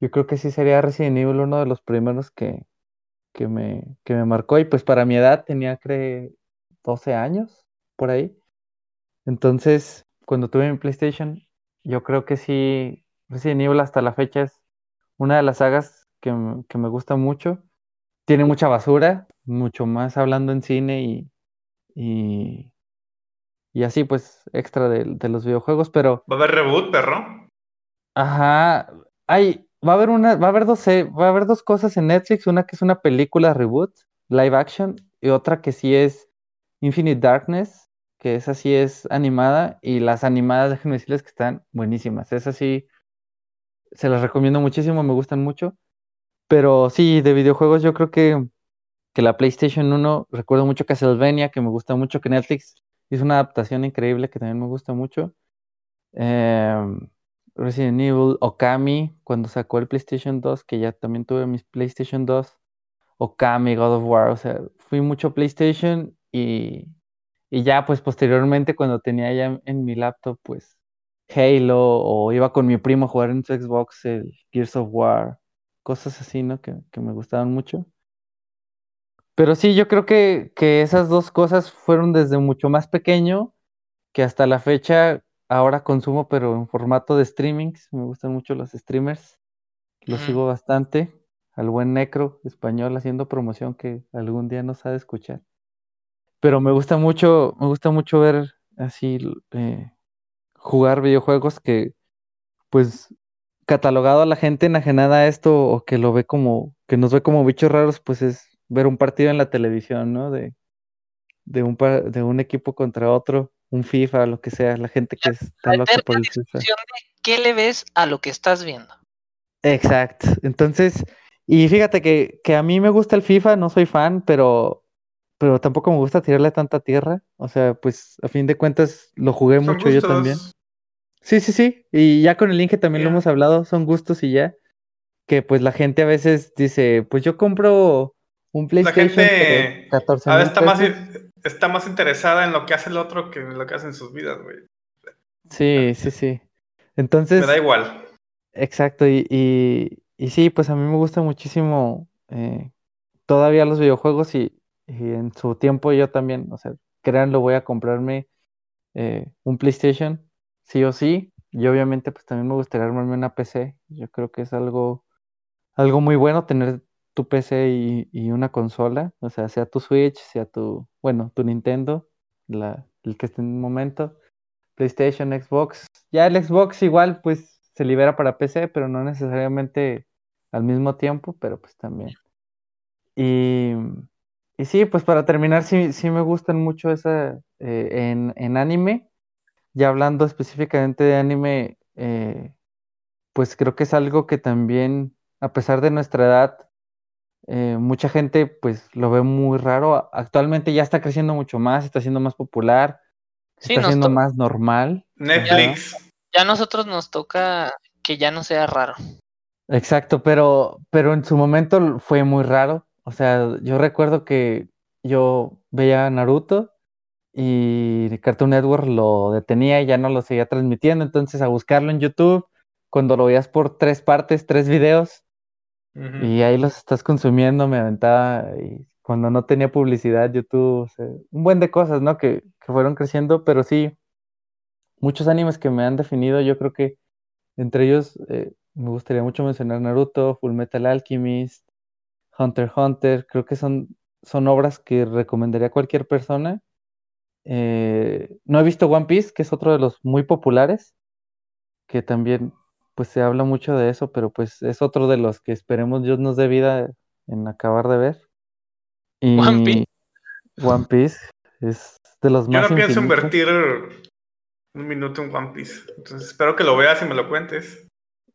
Yo creo que sí sería Resident Evil uno de los primeros que, que me, que me marcó y pues para mi edad tenía creo 12 años por ahí. Entonces, cuando tuve mi PlayStation, yo creo que sí, Resident Evil hasta la fecha es una de las sagas que, que me gusta mucho. Tiene mucha basura, mucho más hablando en cine y, y, y así pues extra de, de los videojuegos, pero ¿Va a haber reboot, perro? ajá, hay, va a haber una, va a haber dos, va a haber dos cosas en Netflix, una que es una película reboot, live action, y otra que sí es Infinite Darkness, que esa sí es animada, y las animadas, déjenme decirles que están buenísimas. Esas sí, se las recomiendo muchísimo, me gustan mucho. Pero sí, de videojuegos yo creo que, que la PlayStation 1, recuerdo mucho Castlevania, que me gusta mucho, que Netflix hizo una adaptación increíble que también me gusta mucho. Em, Resident Evil, Okami, cuando sacó el PlayStation 2, que ya también tuve mis PlayStation 2, Okami, God of War, o sea, fui mucho PlayStation y, y ya pues posteriormente cuando tenía ya en mi laptop pues Halo o iba con mi primo a jugar en su Xbox el Gears of War, cosas así, ¿no? Que, que me gustaban mucho. Pero sí, yo creo que, que esas dos cosas fueron desde mucho más pequeño que hasta la fecha ahora consumo, pero en formato de streamings. Me gustan mucho los streamers, los sigo bastante. Al buen Necro español haciendo promoción que algún día nos ha de escuchar. Pero me gusta mucho, me gusta mucho ver así eh, jugar videojuegos que, pues, catalogado a la gente enajenada a esto o que lo ve como, que nos ve como bichos raros, pues es ver un partido en la televisión, ¿no? De, de un, par- de un equipo contra otro, un FIFA, lo que sea, la gente que está loca por el FIFA. de qué le ves a lo que estás viendo. Exacto. Entonces, y fíjate que, que a mí me gusta el FIFA, no soy fan, pero, pero tampoco me gusta tirarle tanta tierra. O sea, pues a fin de cuentas lo jugué Son mucho yo también. gustos. Sí, sí, sí. Y ya con el Inge también lo hemos hablado, son gustos y ya. Que pues la gente a veces dice, pues yo compro un La PlayStation gente por 14 ahora mil está más, está más interesada en lo que hace el otro que en lo que hacen sus vidas, güey. Sí, sí, sí. Entonces, Me da igual. exacto. Y, y, y sí, pues a mí me gusta muchísimo eh, todavía los videojuegos y, y en su tiempo yo también, o sea, créanlo, voy a comprarme eh, un PlayStation, sí o sí. Y obviamente pues también me gustaría armarme una PC. Yo creo que es algo, algo muy bueno tener tu PC y, una consola, o sea, sea tu Switch, sea tu, bueno, tu Nintendo, la, el que esté en el momento, PlayStation, Xbox. Ya el Xbox igual pues se libera para PC, pero no necesariamente al mismo tiempo, pero pues también. Y, y sí, pues para terminar, sí, sí me gustan mucho esa eh, en, en anime. Ya hablando específicamente de anime, eh, pues creo que es algo que también, a pesar de nuestra edad, eh, mucha gente pues lo ve muy raro. Actualmente ya está creciendo mucho más, está siendo más popular, Sí, está siendo más normal. Netflix. Ya a nosotros nos toca que ya no sea raro. Exacto, pero, pero en su momento fue muy raro. O sea, yo recuerdo que yo veía Naruto y Cartoon Network lo detenía y ya no lo seguía transmitiendo. Entonces, a buscarlo en YouTube, cuando lo veías por tres partes, tres videos, Y ahí los estás consumiendo, me aventaba. Y cuando no tenía publicidad, YouTube, un buen de cosas, ¿no? Que, que fueron creciendo, pero sí, muchos animes que me han definido, yo creo que entre ellos eh, me gustaría mucho mencionar Naruto, Fullmetal Alchemist, Hunter x Hunter, creo que son, son obras que recomendaría a cualquier persona. Eh, no he visto One Piece, que es otro de los muy populares, que también pues se habla mucho de eso, pero pues es otro de los que esperemos Dios nos dé vida en acabar de ver. Y One Piece. One Piece es de los Yo más no pienso infinitos. invertir un minuto en One Piece. Entonces espero que lo veas y me lo cuentes.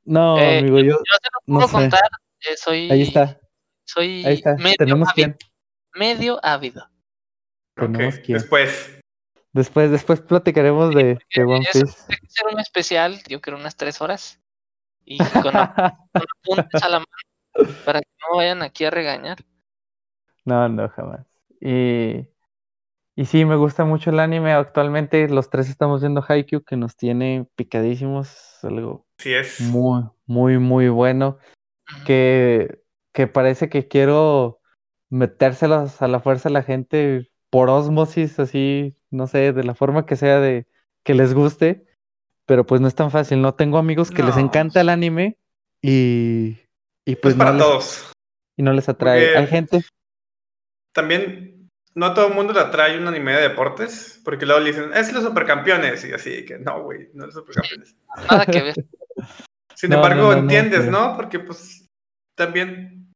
No, Eh, amigo, yo Yo te lo no puedo sé. contar. eh, soy, Ahí está, soy ahí está. medio Tenemos ávido. Medio ávido. tenemos después. Después, después platicaremos de, de One Piece. tiene que ser un especial, yo creo unas tres horas. Y con, con apuntes a la mano para que no vayan aquí a regañar. No, no, jamás. Y, y sí, me gusta mucho el anime. Actualmente los tres estamos viendo Haikyuu, que nos tiene picadísimos. Algo es. muy, muy, muy bueno. Que, que parece que quiero metérselos a la fuerza a la gente por ósmosis, así, no sé, de la forma que sea de que les guste. Pero pues no es tan fácil, ¿no? Tengo amigos que les encanta el anime y, y Pues pues no para les, todos. y no les atrae. Porque- Hay gente, También, no a todo el mundo le atrae un anime de deportes, porque luego le dicen, es los supercampeones, y así, que no, güey, no los supercampeones. Nada que ver. Sin No, embargo, no, no, no, entiendes, pero- ¿no? Porque pues también,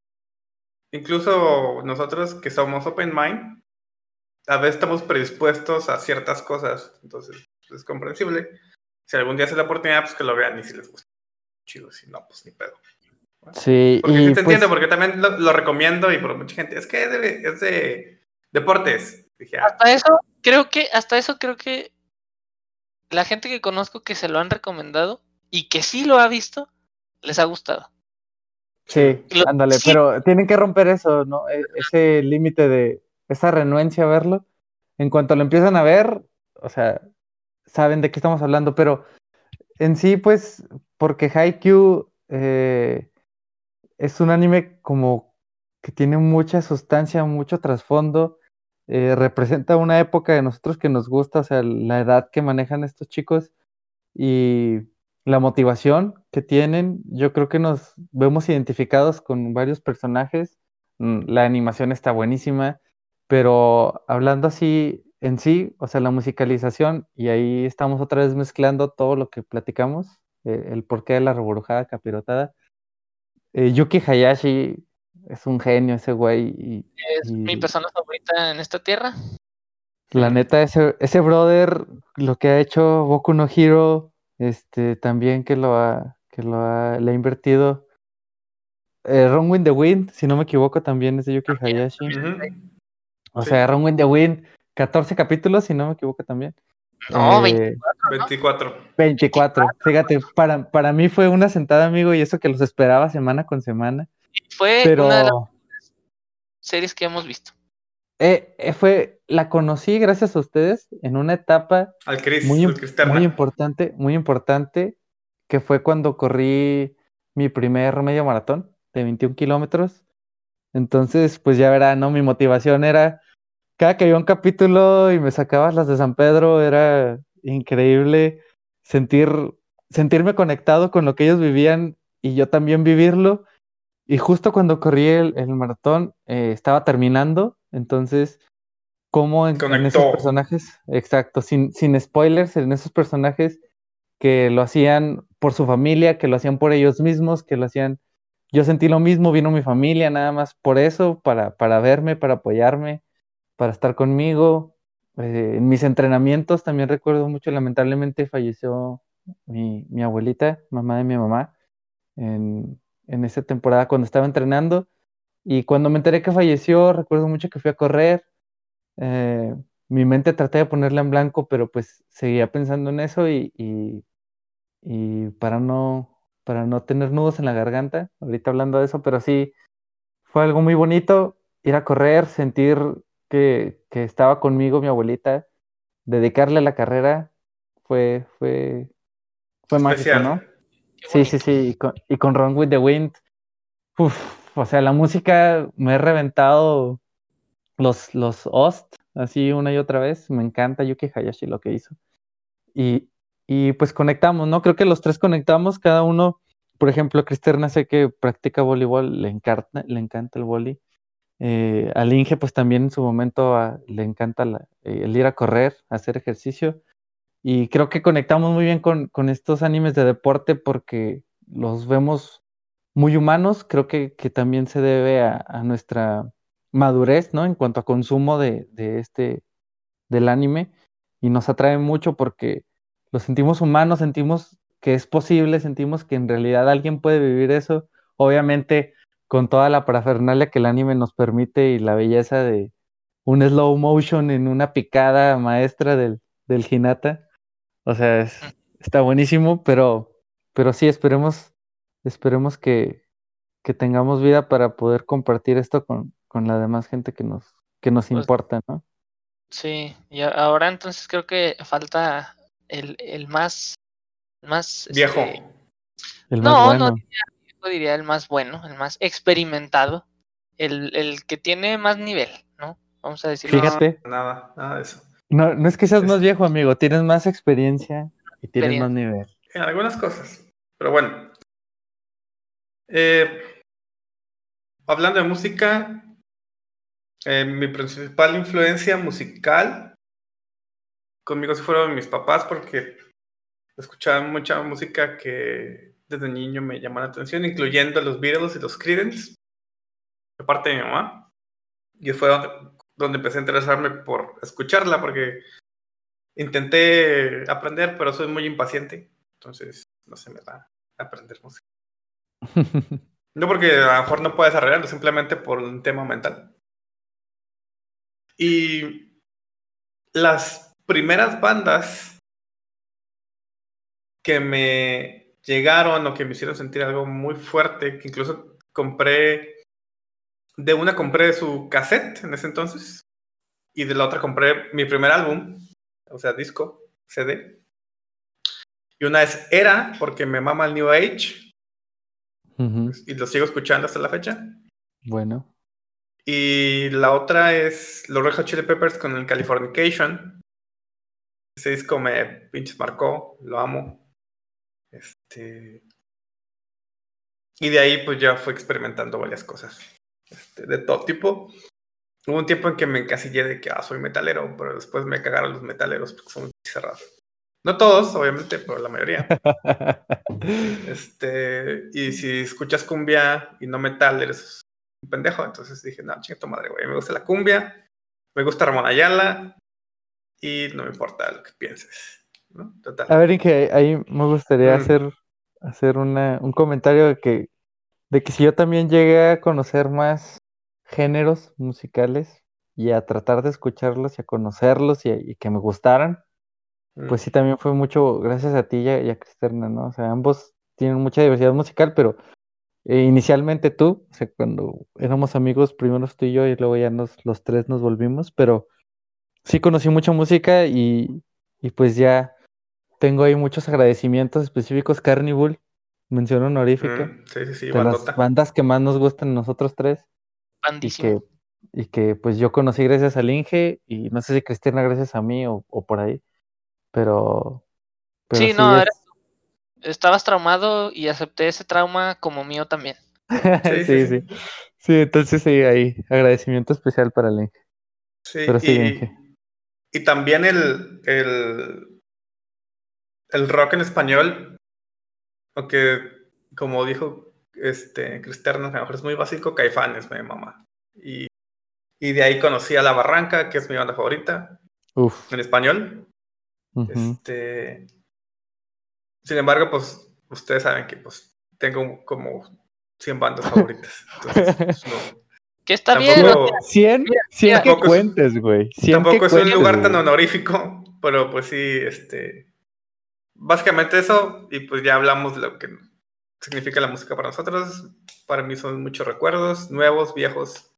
incluso nosotros que somos open mind, a veces estamos predispuestos a ciertas cosas, entonces pues, es comprensible. Si algún día se la oportunidad, pues que lo vean y si les gusta. Chido, si no, pues ni pedo. sí, Porque y sí te pues, entiendo, porque también lo, lo recomiendo y por mucha gente, es que es de, es de deportes. Dije, ah, Hasta eso, creo que, hasta eso creo que la gente que conozco que se lo han recomendado y que sí lo ha visto, les ha gustado. sí, Lo- ándale, sí. pero tienen que romper eso, ¿no? E- Ese límite de esa renuencia a verlo. En cuanto lo empiezan a ver, o sea, saben de qué estamos hablando, pero en sí, pues, porque Haikyuu eh, es un anime como que tiene mucha sustancia, mucho trasfondo, eh, representa una época de nosotros que nos gusta, o sea, la edad que manejan estos chicos y la motivación que tienen, yo creo que nos vemos identificados con varios personajes, mm, la animación está buenísima, pero hablando así en sí, o sea, la musicalización, y ahí estamos otra vez mezclando todo lo que platicamos, eh, el porqué de la reburujada capirotada. Eh, Yuki Hayashi es un genio ese güey, y, Es y mi persona favorita en esta tierra. la neta, ese, ese brother, lo que ha hecho Boku no Hero, este, también que lo ha, que lo ha, le ha invertido. Eh, Run with the Wind, si no me equivoco, también es de Yuki Hayashi. O sí. sea, Run with the Wind, 14 capítulos, si no me equivoco también. No, Eh, 24. 24. Fíjate, para, para mí fue una sentada, amigo, y eso que los esperaba semana con semana. fue Pero una de las series que hemos visto. eh, eh, fue, la conocí gracias a ustedes en una etapa Al Chris, muy, al muy importante, muy importante, que fue cuando corrí mi primer medio maratón de 21 kilómetros. Entonces, pues ya verá, ¿no? Mi motivación era, cada que había un capítulo y me sacabas las de San Pedro, era increíble sentir, sentirme conectado con lo que ellos vivían y yo también vivirlo. Y justo cuando corrí el, el maratón, eh, estaba terminando, entonces, como en, en esos personajes, exacto, sin, sin spoilers, en esos personajes que lo hacían por su familia, que lo hacían por ellos mismos, que lo hacían, yo sentí lo mismo, vino mi familia nada más por eso, para, para verme, para apoyarme, para estar conmigo. Eh, en mis entrenamientos también recuerdo mucho, lamentablemente falleció mi, mi abuelita, mamá de mi mamá, en, en esa temporada cuando estaba entrenando. Y cuando me enteré que falleció, recuerdo mucho que fui a correr. eh, mi mente traté de ponerla en blanco, pero pues seguía pensando en eso y, y, y para no, para no tener nudos en la garganta, ahorita hablando de eso, pero sí, fue algo muy bonito ir a correr, sentir que, que estaba conmigo mi abuelita, dedicarle a la carrera, fue, fue, fue mágico, Especial. ¿no? Qué Sí, sí, sí, y con, y con Run with the Wind, uf, o sea, la música me he reventado los, los Ost, así una y otra vez, me encanta Yuki Hayashi lo que hizo. Y, y pues conectamos, ¿no? Creo que los tres conectamos, cada uno, por ejemplo, Cristerna sé que practica voleibol, le encanta, le encanta el vóley. Eh, al Inge, pues también en su momento ah, le encanta eh, el ir a correr, hacer ejercicio. Y creo que conectamos muy bien con, estos animes de deporte porque los vemos muy humanos. Creo que, también se debe a, nuestra madurez, ¿no? En cuanto a consumo de, este, del anime. Y nos atrae mucho porque lo sentimos humanos, sentimos que es posible, sentimos que en realidad alguien puede vivir eso. Obviamente con toda la parafernalia que el anime nos permite y la belleza de un slow motion en una picada maestra del, del Hinata. O sea, es, está buenísimo, pero, pero sí, esperemos, esperemos que, que tengamos vida para poder compartir esto con, con la demás gente que nos, que nos Pues, importa, ¿no? Sí, y ahora entonces creo que falta el, el más, más Viejo. este, El No, más no bueno. Yo diría el más bueno, el más experimentado, el, el que tiene más nivel, ¿no? Vamos a decirlo. así. Fíjate. Nada, nada de eso. No, no es que seas Es- más viejo, amigo, tienes más experiencia y tienes Experiencia. más nivel. En algunas cosas. Pero bueno. Eh, hablando de música, eh, mi principal influencia musical conmigo sí fueron mis papás porque escuchaban mucha música que desde niño me llamó la atención, incluyendo los Beatles y los Creedence, de parte de mi mamá. Y fue donde, donde empecé a interesarme por escucharla porque intenté aprender, pero soy muy impaciente. Entonces no se me da aprender música. No porque a lo mejor no pueda desarrollarlo, simplemente por un tema mental. Y las primeras bandas que me llegaron o que me hicieron sentir algo muy fuerte, que incluso compré, de una compré su cassette en ese entonces, y de la otra compré mi primer álbum, o sea, disco, CD. Y una es Era, porque me mama el New Age, y lo sigo escuchando hasta la fecha. Bueno. Y la otra es los Red Hot Chili Peppers con el Californication. Ese disco me pinches marcó, lo amo. Este. Y de ahí pues ya fui experimentando varias cosas. este, de todo tipo. Hubo un tiempo en que me encasillé de que ah, soy metalero, pero después me cagaron los metaleros porque son muy cerrados. No todos, obviamente, pero la mayoría. Este, y si escuchas cumbia y no metal, eres un pendejo. Entonces dije, no, chinga tu madre, güey. Me gusta la cumbia, me gusta Ramón Ayala y no me importa lo que pienses. ¿No? Total. A ver, Inge, ahí me gustaría Mm. hacer, hacer una, un comentario de que, de que si yo también llegué a conocer más géneros musicales y a tratar de escucharlos y a conocerlos y, que me gustaran, Mm. pues sí también fue mucho gracias a ti y a, y a Cristerna, ¿no? O sea, ambos tienen mucha diversidad musical, pero eh, inicialmente tú, o sea, cuando éramos amigos, primero tú y yo y luego ya nos, los tres nos volvimos, pero sí conocí mucha música y, y pues ya tengo ahí muchos agradecimientos específicos. Carnival, mención honorífica, Mm, sí, sí, sí, de las bandas que más nos gustan a nosotros tres y Bandísimo. que, y que pues yo conocí gracias al Inge y no sé si Cristiana gracias a mí o, o por ahí, pero, pero Sí, no, es- era- estabas traumado y acepté ese trauma como mío también. Sí, sí, sí, sí. Sí, entonces sí, ahí, agradecimiento especial para el Inge. Sí, Pero sigue, y, Inge. y también el, el, el rock en español, aunque como dijo este Cristerna, a lo mejor es muy básico, Caifanes, mi mamá. Y, y de ahí conocí a La Barranca, que es mi banda favorita, Uf. en español. Este, sin embargo, pues ustedes saben que pues tengo como 100 bandas favoritas. Entonces, pues, no- Que está Tampoco- bien, Pero- 100, 100 que Tampoco es- cuentes, güey. 100 Tampoco que es un lugar tan honorífico, pero pues sí, este. Básicamente eso, y pues ya hablamos de lo que significa la música para nosotros. Para mí son muchos recuerdos, nuevos, viejos,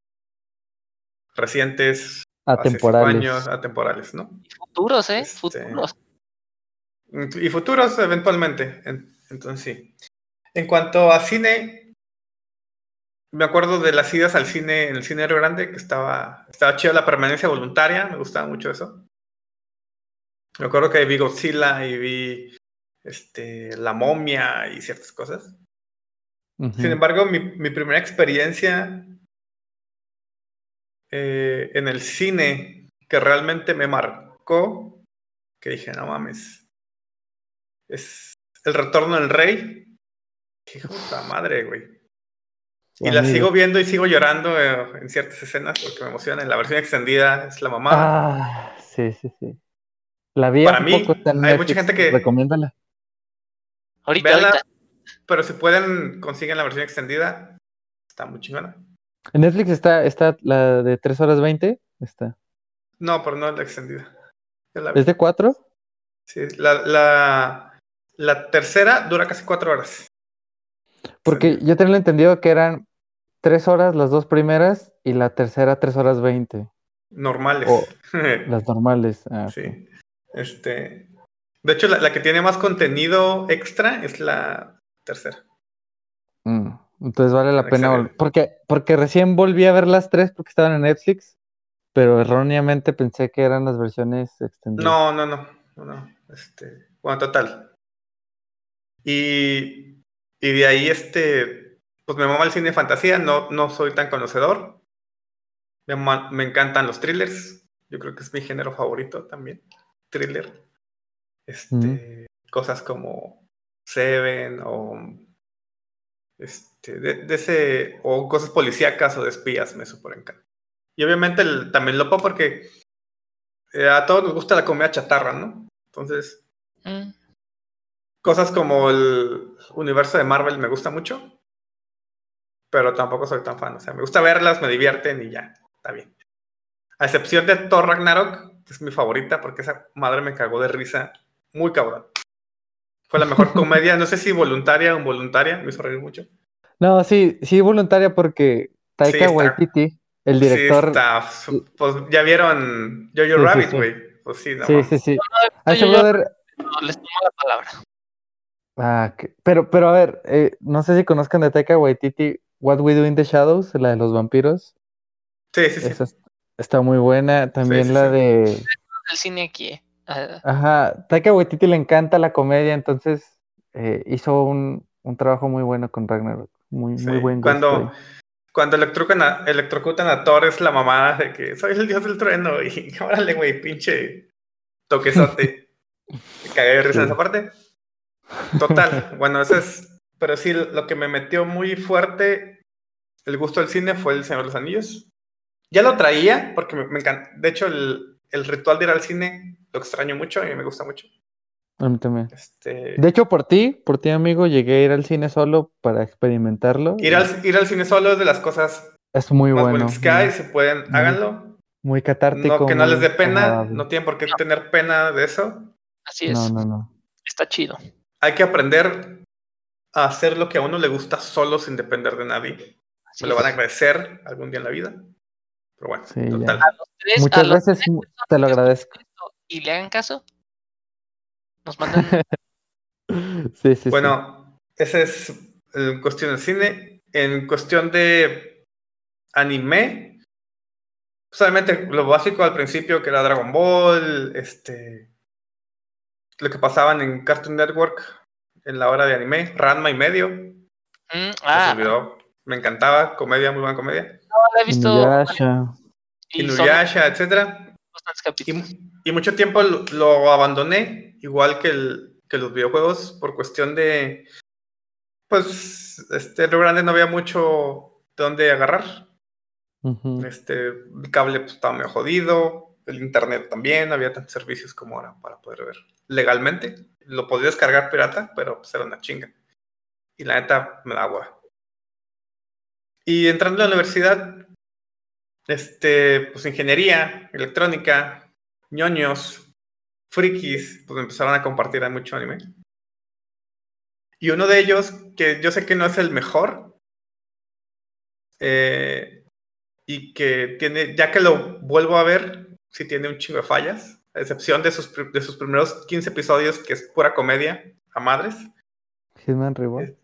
recientes, hace cinco Atemporales. años, atemporales, ¿no? futuros, ¿eh? Este- Futuros. Y futuros eventualmente. En- Entonces sí. En cuanto a cine, me acuerdo de las idas al cine, en el cine Río Grande, que estaba, estaba chida la permanencia voluntaria, me gustaba mucho eso. Me acuerdo que vi Godzilla y vi este, La momia y ciertas cosas. Sin embargo, mi, mi primera experiencia eh, en el cine que realmente me marcó, que dije, no mames, es El Retorno del Rey. Qué puta madre, güey. Y la sigo viendo y sigo llorando eh, en ciertas escenas porque me emociona. En la versión extendida es la mamá. Ah, sí, sí, sí. La vi Para mí, poco, está en hay mucha Netflix, gente que- Recomiéndala. Ahorita, Véanla, ahorita. pero si pueden, consiguen la versión extendida. Está muy chingona. En Netflix está, está la de 3 horas 20. Está. No, pero no la extendida. La. ¿Es de cuatro? Sí, la, la, la tercera dura casi cuatro horas. Porque yo tenía entendido que eran tres horas las dos primeras y la tercera tres horas veinte. Normales. Oh, Las normales. Ah. Sí. Este. De hecho, la, la que tiene más contenido extra es la tercera. Mm, Entonces vale la pena. Porque, porque recién volví a ver las tres porque estaban en Netflix, pero erróneamente pensé que eran las versiones extendidas. No, no, no. no, no. Este. Bueno, total. Y, y de ahí, este. Pues me mama el cine de fantasía. No, no soy tan conocedor. Me, me encantan los thrillers. Yo creo que es mi género favorito también. Thriller. Este. Cosas como Seven o. Este. De, de ese. O cosas policíacas o de espías me super encanta. Y obviamente el- también lo puedo porque eh, a todos nos gusta la comida chatarra, ¿no? Entonces, Mm, cosas como el universo de Marvel me gusta mucho, pero tampoco soy tan fan. O sea, me gusta verlas, me divierten y ya, está bien. A excepción de Thor Ragnarok, que es mi favorita porque esa madre me cagó de risa muy cabrón. Fue la mejor comedia, no sé si voluntaria o involuntaria, me hizo reír mucho. No, sí, sí, voluntaria porque Taika Waititi, el director. Sí, está, pues ya vieron Jojo Sí, Rabbit, sí. güey. Pues sí, no Sí, sí, sí. no, A ese yo ya- brother, no, les tomo la palabra. Ah, que- pero, pero a ver, eh, no sé si conozcan de Taika Waititi, What We Do in the Shadows, la de los vampiros. Sí, sí, sí. Esa está muy buena. También sí, la sí. de. El cine aquí. eh. Ah, Ajá, Taika Waititi le encanta la comedia, entonces eh, hizo un, un trabajo muy bueno con Ragnarok. Muy, Sí, muy buen gusto Cuando, cuando electrocutan a, electrocutan a Thor es la mamada de que soy el dios del trueno y órale, güey, pinche toquezote. Me cagué de risa en Sí. esa parte. Total, bueno, eso es. Pero sí, lo que me metió muy fuerte el gusto del cine fue El Señor de los Anillos. Ya lo traía porque me, me encanta. De hecho, el, el ritual de ir al cine lo extraño mucho y me gusta mucho. A mí también. Este, De hecho, por ti, por ti, amigo, llegué a ir al cine solo para experimentarlo. ir, al, ir al cine solo es de las cosas Es muy más bueno. que hay. muy- Si pueden, muy- háganlo. Muy catártico. No, que no les dé pena, agradable. no tienen por qué tener pena de eso. así es. No, no, no. Está chido. Hay que aprender a hacer lo que a uno le gusta solo sin depender de nadie. Así Me lo van a agradecer algún día en la vida. Pero bueno, Sí, ya. total. A los tres- a Muchas los veces tres te lo agradezco. Y le hagan caso. Nos mandan. Sí, sí, sí. Bueno, ese es en cuestión del cine. En cuestión de anime, solamente lo básico al principio que era Dragon Ball, este, lo que pasaban en Cartoon Network en la hora de anime, Ranma y medio, Mm, ah, olvidó. Me encantaba, comedia, muy buena comedia, no la he visto. Inuyasha. Inuyasha, etcétera. Y, y mucho tiempo lo, lo abandoné, igual que, el, que los videojuegos, por cuestión de. Pues, este, Río Grande no había mucho de dónde agarrar. Este, el cable pues, estaba medio jodido, el internet también, no había tantos servicios como ahora para poder ver legalmente. Lo podía descargar pirata, pero pues era una chinga. Y la neta me da agua. Y entrando a la universidad, este, pues ingeniería, electrónica, ñoños, frikis, pues empezaron a compartir mucho anime. Y uno de ellos, que yo sé que no es el mejor, eh, y que tiene, ya que lo vuelvo a ver, sí tiene un chingo de fallas, a excepción de sus, de sus primeros 15 episodios, que es pura comedia a madres. Hitman Reborn.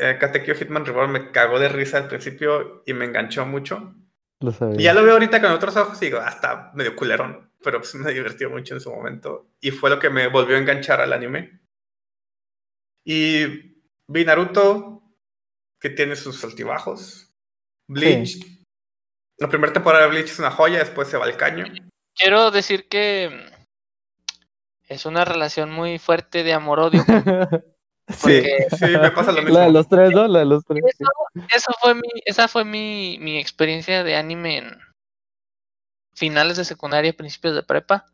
Eh, Katekyo Hitman Reborn me cagó de risa al principio y me enganchó mucho. Lo sabía. Y ya lo veo ahorita con otros ojos y digo, hasta medio culerón, pero pues me divirtió mucho en su momento y fue lo que me volvió a enganchar al anime. Y vi Naruto, que tiene sus altibajos. Bleach. La primera temporada de Bleach es una joya, después se va al caño. Quiero decir que es una relación muy fuerte de amor-odio. Sí, Porque- sí, me pasa lo mismo. La de los tres, ¿no? La de los tres. Eso fue mi, esa fue mi, mi experiencia de anime en finales de secundaria, principios de prepa.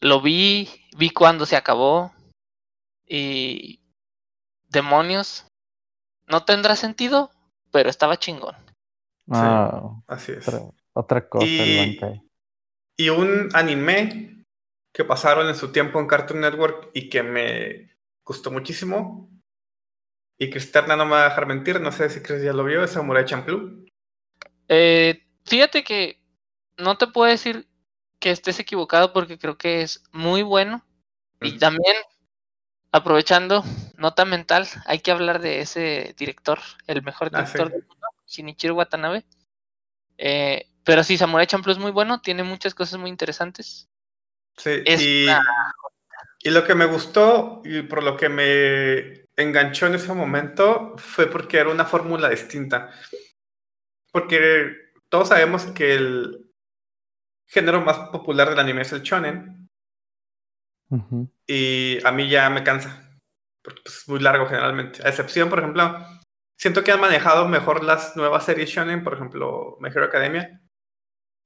Lo vi, vi cuando se acabó. Y demonios. No tendrá sentido, pero estaba chingón. Ah, Así es. otra, otra cosa, Y-. Y un anime que pasaron en su tiempo en Cartoon Network y que me gustó muchísimo. Y Cristerna no me va a dejar mentir, no sé si Chris ya lo vio, es Samurai Champloo. Eh, fíjate que no te puedo decir que estés equivocado porque creo que es muy bueno. Y también, aprovechando, nota mental, hay que hablar de ese director, el mejor Ah, director sí. del mundo, Shinichiro Watanabe. Eh, pero sí, Samurai Champloo es muy bueno, tiene muchas cosas muy interesantes. Sí, Es y, una- y lo que me gustó y por lo que me enganchó en ese momento fue porque era una fórmula distinta. Porque todos sabemos que el género más popular del anime es el shonen y a mí ya me cansa. Porque pues, es muy largo generalmente. A excepción, por ejemplo, siento que han manejado mejor las nuevas series shonen, por ejemplo, My Hero Academia.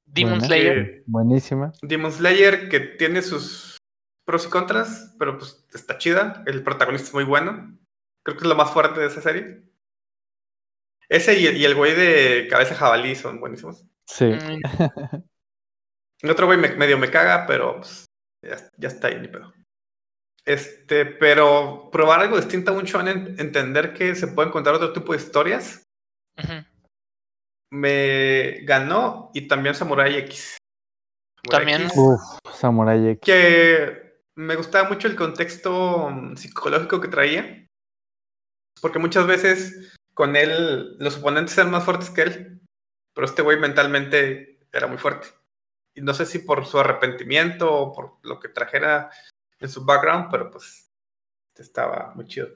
Demon Buena. Slayer. Buenísima. Demon Slayer, que tiene sus pros y contras, pero pues está chida. El protagonista es muy bueno. Creo que es lo más fuerte de esa serie. Ese y, y el güey de cabeza jabalí son buenísimos. Sí. Mm, El otro güey me- medio me caga, pero pues, ya, ya está ahí, ni pedo. Este, pero probar algo distinto a un shonen, entender que se puede encontrar otro tipo de historias, me ganó y también Samurai X. Samurai También. X. Uf, Samurai X. que me gustaba mucho el contexto mm, psicológico que traía, porque muchas veces con él los oponentes eran más fuertes que él, pero este güey mentalmente era muy fuerte. Y no sé si por su arrepentimiento o por lo que trajera en su background, pero pues estaba muy chido.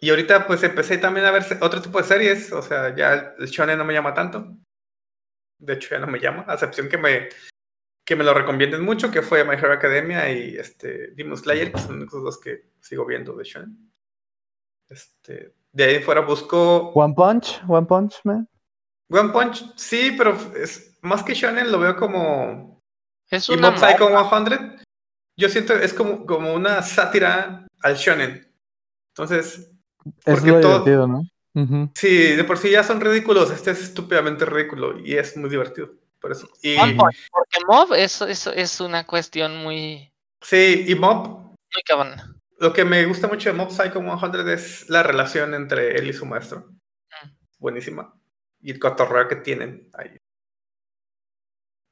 Y ahorita pues empecé también a ver otro tipo de series, o sea, ya el shonen no me llama tanto. De hecho ya no me llama, a excepción que me que me lo recomienden mucho, que fue My Hero Academia y este Demon Slayer, que son los dos que sigo viendo de shonen. Este, de ahí fuera busco One Punch, One Punch Man. One Punch, sí, pero es más que shonen lo veo como Es y una Mob Psycho moda. 100. Yo siento es como, como una sátira al shonen. Entonces, Es lo todo- divertido, ¿no? Ujú. sí, de por sí ya son ridículos, este es estúpidamente ridículo y es muy divertido. Por eso. Y porque Mob es, es, es una cuestión muy, sí, y Mob muy cabrona. Lo que me gusta mucho de Mob Psycho 100 es la relación entre él y su maestro. Mm. Buenísima. Y el cotorreo que tienen ahí.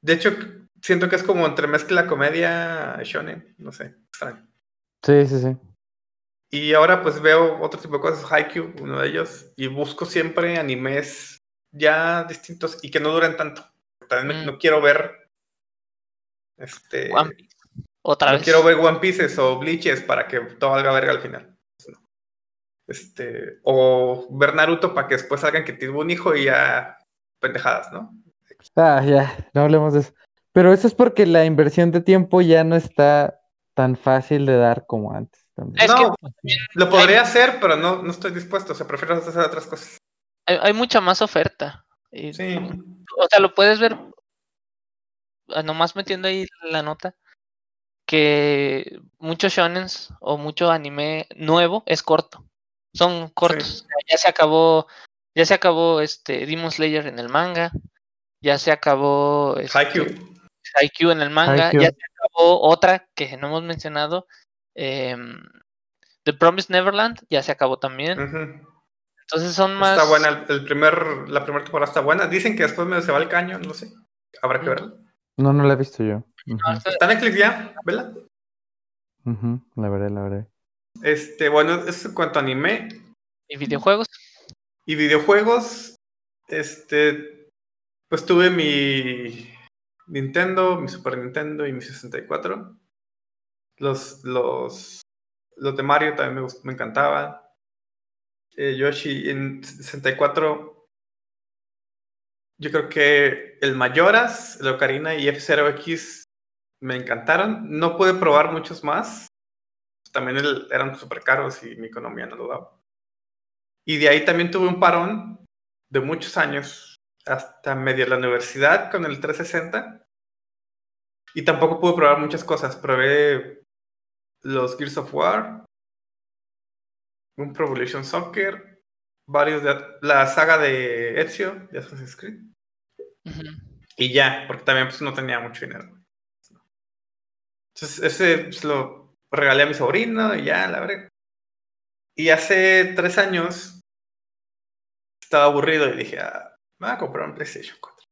De hecho, siento que es como entremezcla comedia shonen. No sé, extraño. Sí, sí, sí. Y ahora pues veo otro tipo de cosas, Haikyuu, uno de ellos, y busco siempre animes ya distintos y que no duren tanto. También Mm. no quiero ver este One Piece. Otra no vez. quiero ver One Pieces o Bleaches para que todo valga verga al final. Este, o ver Naruto para que después salgan que tuvo un hijo y ya pendejadas, ¿no? Ah, ya, no hablemos de eso. Pero eso es porque la inversión de tiempo ya no está tan fácil de dar como antes también. Es que no, lo podría hacer, pero no, no estoy dispuesto. O sea, prefiero hacer otras cosas. hay, hay mucha más oferta. Y, Sí. O sea, lo puedes ver, ah, nomás metiendo ahí la nota, que muchos shonens o mucho anime nuevo es corto. Son cortos. Ya se acabó, ya se acabó este Demon Slayer en el manga, ya se acabó este, Haikyuu. Haikyuu en el manga, Haikyuu. ya se acabó otra que no hemos mencionado, em, The Promised Neverland, ya se acabó también. Entonces son más... Está buena. El, el primer, la primera temporada está buena. Dicen que después me se va el caño, no sé. Habrá que verla. No, no la he visto yo. No, esta- Está en Netflix ya, ¿verdad? ujú, La veré, la veré. Este, bueno, eso en cuanto a anime. y videojuegos. Y videojuegos, este, pues tuve mi Nintendo, mi Super Nintendo y mi 64. Los, los, los de Mario también me, me encantaban. Eh, Yoshi en 64, yo creo que el Mayoras, el Ocarina y F0X me encantaron. No pude probar muchos más. También eran súper caros y mi economía no lo daba. Y de ahí también tuve un parón de muchos años, hasta medio la universidad con el 360. Y tampoco pude probar muchas cosas. Probé los Gears of War, un Pro Evolution Soccer, varios de la saga de Ezio, de Assassin's Creed. Ujú. Y ya, porque también pues, no tenía mucho dinero. Entonces, ese se lo regalé a mi sobrino y ya, la verdad. Y hace tres años estaba aburrido y dije, ah, me voy a comprar un PlayStation 4.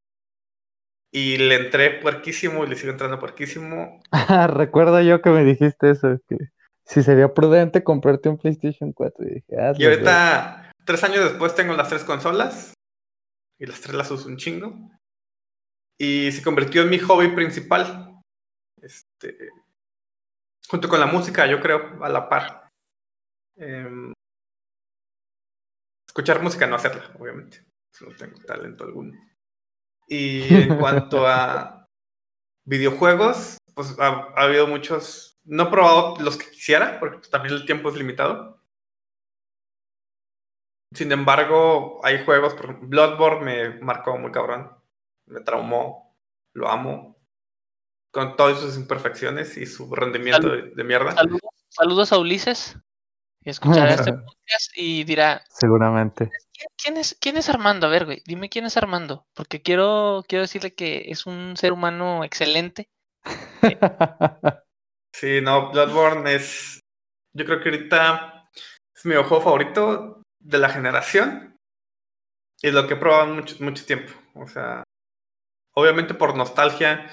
Y le entré puerquísimo y le sigo entrando puerquísimo. Recuerdo yo que me dijiste eso, que si sería prudente comprarte un PlayStation 4. Y, dije, ah, y ahorita, tres años después, tengo las tres consolas. Y las tres las uso un chingo. Y se convirtió en mi hobby principal. Este, junto con la música, yo creo, a la par. Em, escuchar música, no hacerla, obviamente. No tengo talento alguno. Y en cuanto a videojuegos, pues ha, ha, habido muchos. No he probado los que quisiera, porque pues, también el tiempo es limitado. Sin embargo, hay juegos, por Bloodborne me marcó muy cabrón. Me traumó. Lo amo. Con todas sus imperfecciones y su rendimiento de, de, mierda. Saludos, saludos a Ulises. Y escuchará este podcast y dirá. Seguramente. ¿quién es, ¿Quién es Armando? A ver, güey, dime quién es Armando. Porque quiero, quiero decirle que es un ser humano excelente. sí, no, Bloodborne es. Yo creo que ahorita es mi juego favorito de la generación. Y lo que he probado mucho, mucho tiempo. O sea, obviamente por nostalgia,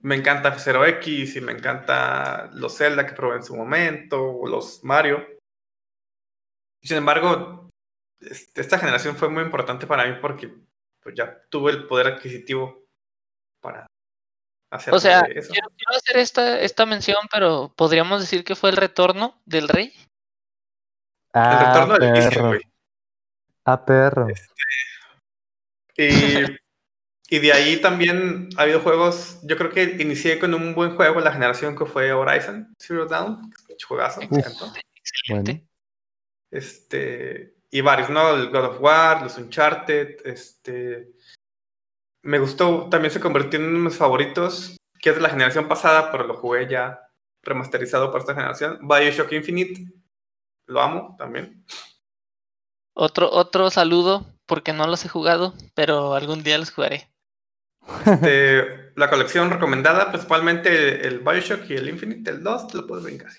me encanta F0X y me encanta los Zelda que probé en su momento, o los Mario. Sin embargo, esta generación fue muy importante para mí porque pues, ya tuve el poder adquisitivo o sea. Quiero, quiero, hacer esta, esta mención, pero podríamos decir que fue el retorno del rey. Ah, el retorno del güey. Ah, perro. Este, y, y, de ahí también ha habido juegos. Yo creo que inicié con un buen juego la generación que fue Horizon Zero Dawn. Juegazo, me encantó. Excelente. Este, y varios, ¿no? El God of War, los Uncharted, este... Me gustó, también se convirtió en uno de mis favoritos, que es de la generación pasada, pero lo jugué ya remasterizado para esta generación. Bioshock Infinite, lo amo también. Otro, otro saludo, porque no los he jugado, pero algún día los jugaré. Este, la colección recomendada, principalmente el Bioshock y el Infinite, el 2, te lo puedes brincar.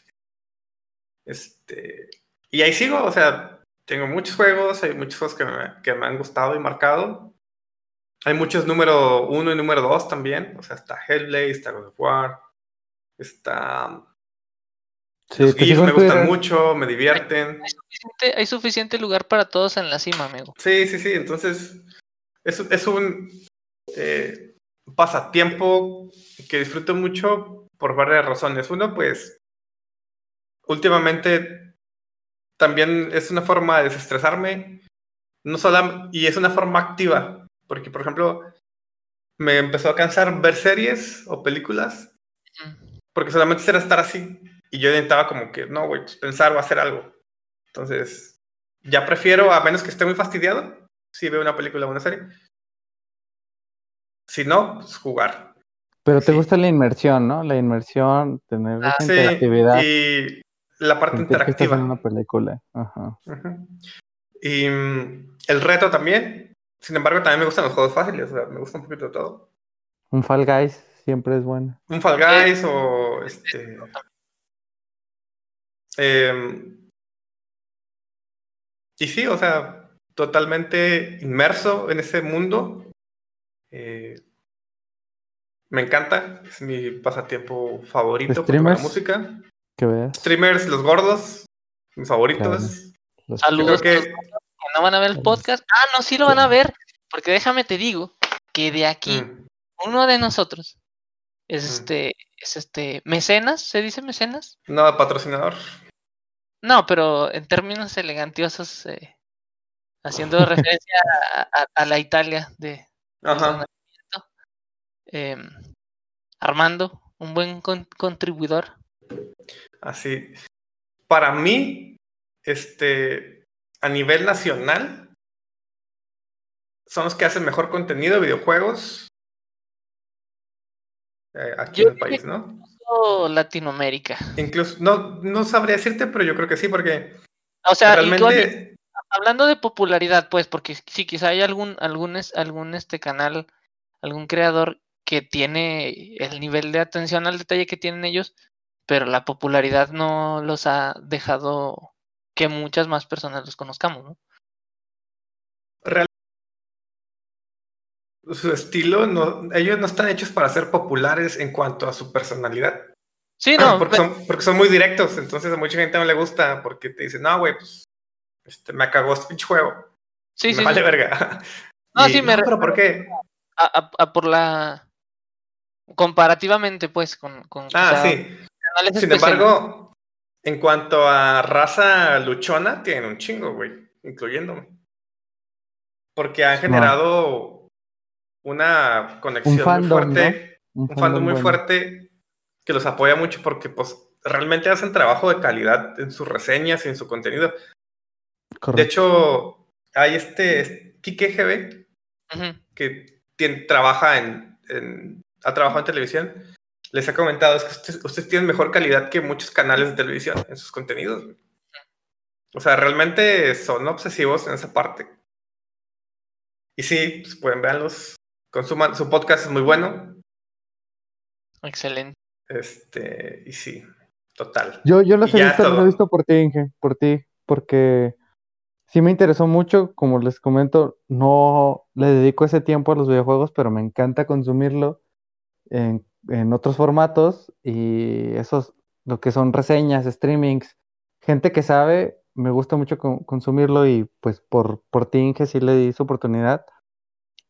Este, y ahí sigo, o sea, tengo muchos juegos, hay muchos juegos que me, que me han gustado y marcado. Hay muchos número uno y número dos también. O sea, está Hellblade, está God of War, está. Sí, Los me gustan mucho, me divierten. Hay suficiente, hay suficiente, lugar para todos en la cima, amigo. Sí, sí, sí. Entonces, es, es un eh, pasatiempo que disfruto mucho por varias razones. Uno, pues, últimamente también es una forma de desestresarme, no solo, y es una forma activa, porque por ejemplo, me empezó a cansar ver series o películas, porque solamente era estar así, y yo intentaba como que, no, güey, pues pensar o hacer algo. Entonces, ya prefiero, a menos que esté muy fastidiado, si veo una película o una serie. Si no, pues jugar. Pero te sí. gusta la inmersión, ¿no? La inmersión, tener ah, esa sí, interactividad. Y la parte Sentir que estás interactiva. en una película. Ajá. Y mm, el reto también. Sin embargo, también me gustan los juegos fáciles. O sea, me gusta un poquito de todo. Un Fall Guys siempre es bueno. Un Fall Guys o este. eh, y sí, o sea, totalmente inmerso en ese mundo. Eh, me encanta. Es mi pasatiempo favorito con la ¿Streamers? música. Que veas. Streamers, los gordos, mis favoritos. Los- Saludos creo que no van a ver el podcast. Ah, no, sí lo van a ver. Porque déjame te digo que de aquí, Mm, uno de nosotros es Mm. este, es este, mecenas, ¿se dice mecenas? No, patrocinador. No, pero en términos elegantiosos, eh, haciendo referencia a, a- a la Italia de Ajá. eh, Armando, un buen con- contribuidor. Así. Para mí, este, a nivel nacional, son los que hacen mejor contenido de videojuegos eh, aquí Yo en el país, ¿no? O Latinoamérica. Incluso, no, no sabría decirte, pero yo creo que sí, porque O sea, realmente, hablando de popularidad, pues, porque sí, quizá hay algún, algún, es- algún este canal, algún creador que tiene el nivel de atención al detalle que tienen ellos, pero la popularidad no los ha dejado que muchas más personas los conozcamos, ¿no? Real- Su estilo, no, ellos no están hechos para ser populares en cuanto a su personalidad. Sí, no, porque, son, porque son muy directos, entonces a mucha gente no le gusta porque te dicen, no, güey, pues este, me cagó este pinche juego. sí, me sí, vale sí. verga. No, Y, sí, me re- pero ¿por qué? a, a- a por la comparativamente, pues, con, con Ah, sí. Sin embargo, en cuanto a raza luchona, tienen un chingo, güey, incluyéndome. Porque han generado una conexión muy fandom, fuerte, Un un fandom muy bueno. fuerte que los apoya mucho porque pues realmente hacen trabajo de calidad en sus reseñas y en su contenido. De hecho, hay este Kike GB que tiene- trabaja en, en- ha trabajado en televisión, les ha comentado es que ustedes, ustedes tienen mejor calidad que muchos canales de televisión en sus contenidos. güey. O sea, realmente son obsesivos en esa parte. Y sí, pues pueden verlos, consuman, su podcast es muy bueno. Excelente. Este, y sí, total. Yo, yo los he visto, los he visto por ti, Inge, por ti, porque sí me interesó mucho, como les comento, no le dedico ese tiempo a los videojuegos, pero me encanta consumirlo en, en otros formatos y esos, lo que son reseñas, streamings, gente que sabe, me gusta mucho con- consumirlo y pues por, por ti, Inge, sí le di su oportunidad.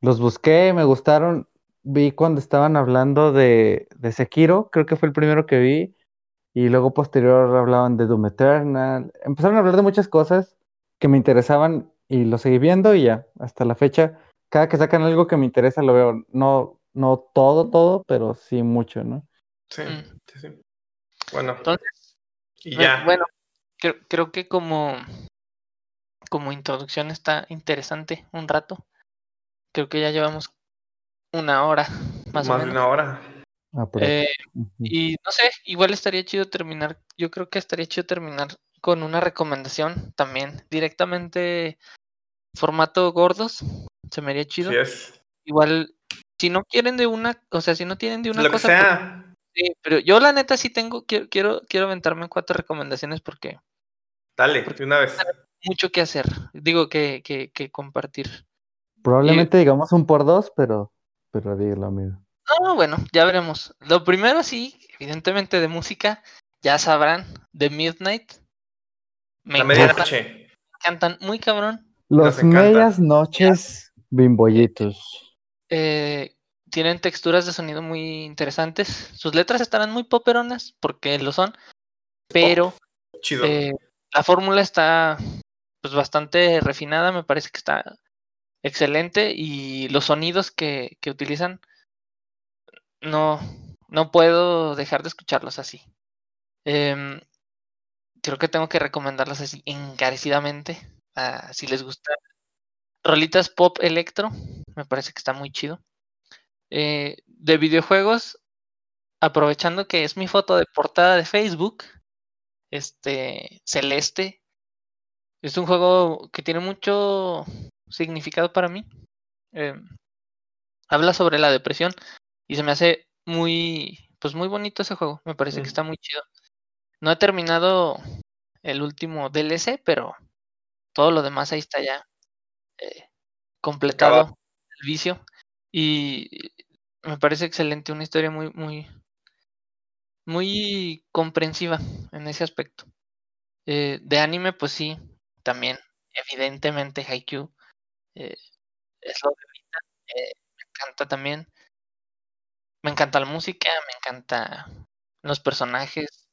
Los busqué, me gustaron, vi cuando estaban hablando de, de Sekiro, creo que fue el primero que vi. Y luego posterior hablaban de Doom Eternal. Empezaron a hablar de muchas cosas que me interesaban y lo seguí viendo y ya, hasta la fecha, cada que sacan algo que me interesa lo veo. No, no todo, todo, pero sí mucho, ¿no? Sí, Mm. sí, sí. Bueno, Entonces, y Bueno, ya. Bueno, creo, creo que como, como introducción está interesante un rato. Creo que ya llevamos una hora más, más o de menos. una hora. Ah, por Eh, y no sé, igual estaría chido terminar. Yo creo que estaría chido terminar con una recomendación también, directamente formato gordos. Se me haría chido. Sí es. Igual, si no quieren de una, o sea, si no tienen de una Lo que cosa, pues, sea, sí, pero yo la neta sí tengo, quiero, quiero, quiero aventarme en cuatro recomendaciones porque dale, de una vez. mucho que hacer, digo que, que, que compartir. Probablemente digamos un por dos, pero, pero dilo, amigo. Ah, bueno, ya veremos. Lo primero sí, evidentemente de música, ya sabrán, The Midnight. Me La medianoche. encantan muy cabrón. Los medias noches bimbollitos. Eh, tienen texturas de sonido muy interesantes. Sus letras estarán muy poperonas, porque lo son, pero Chido. eh, la fórmula está pues bastante refinada, me parece que está excelente y los sonidos que, que utilizan no, no puedo dejar de escucharlos así. Em, creo que tengo que recomendarlos así encarecidamente. ah, si les gusta rolitas pop electro, me parece que está muy chido. Eh, de videojuegos, aprovechando que es mi foto de portada de Facebook, este Celeste es un juego que tiene mucho significado para mí. Em, habla sobre la depresión y se me hace muy, pues muy bonito ese juego. Me parece que está muy chido. No he terminado el último DLC, pero todo lo demás ahí está ya eh, completado vicio. Y me parece excelente, una historia muy, muy, muy comprensiva en ese aspecto. Eh, de anime, pues sí, también, evidentemente, Haikyuu eh, es lo que eh, me encanta también. Me encanta la música, me encanta los personajes,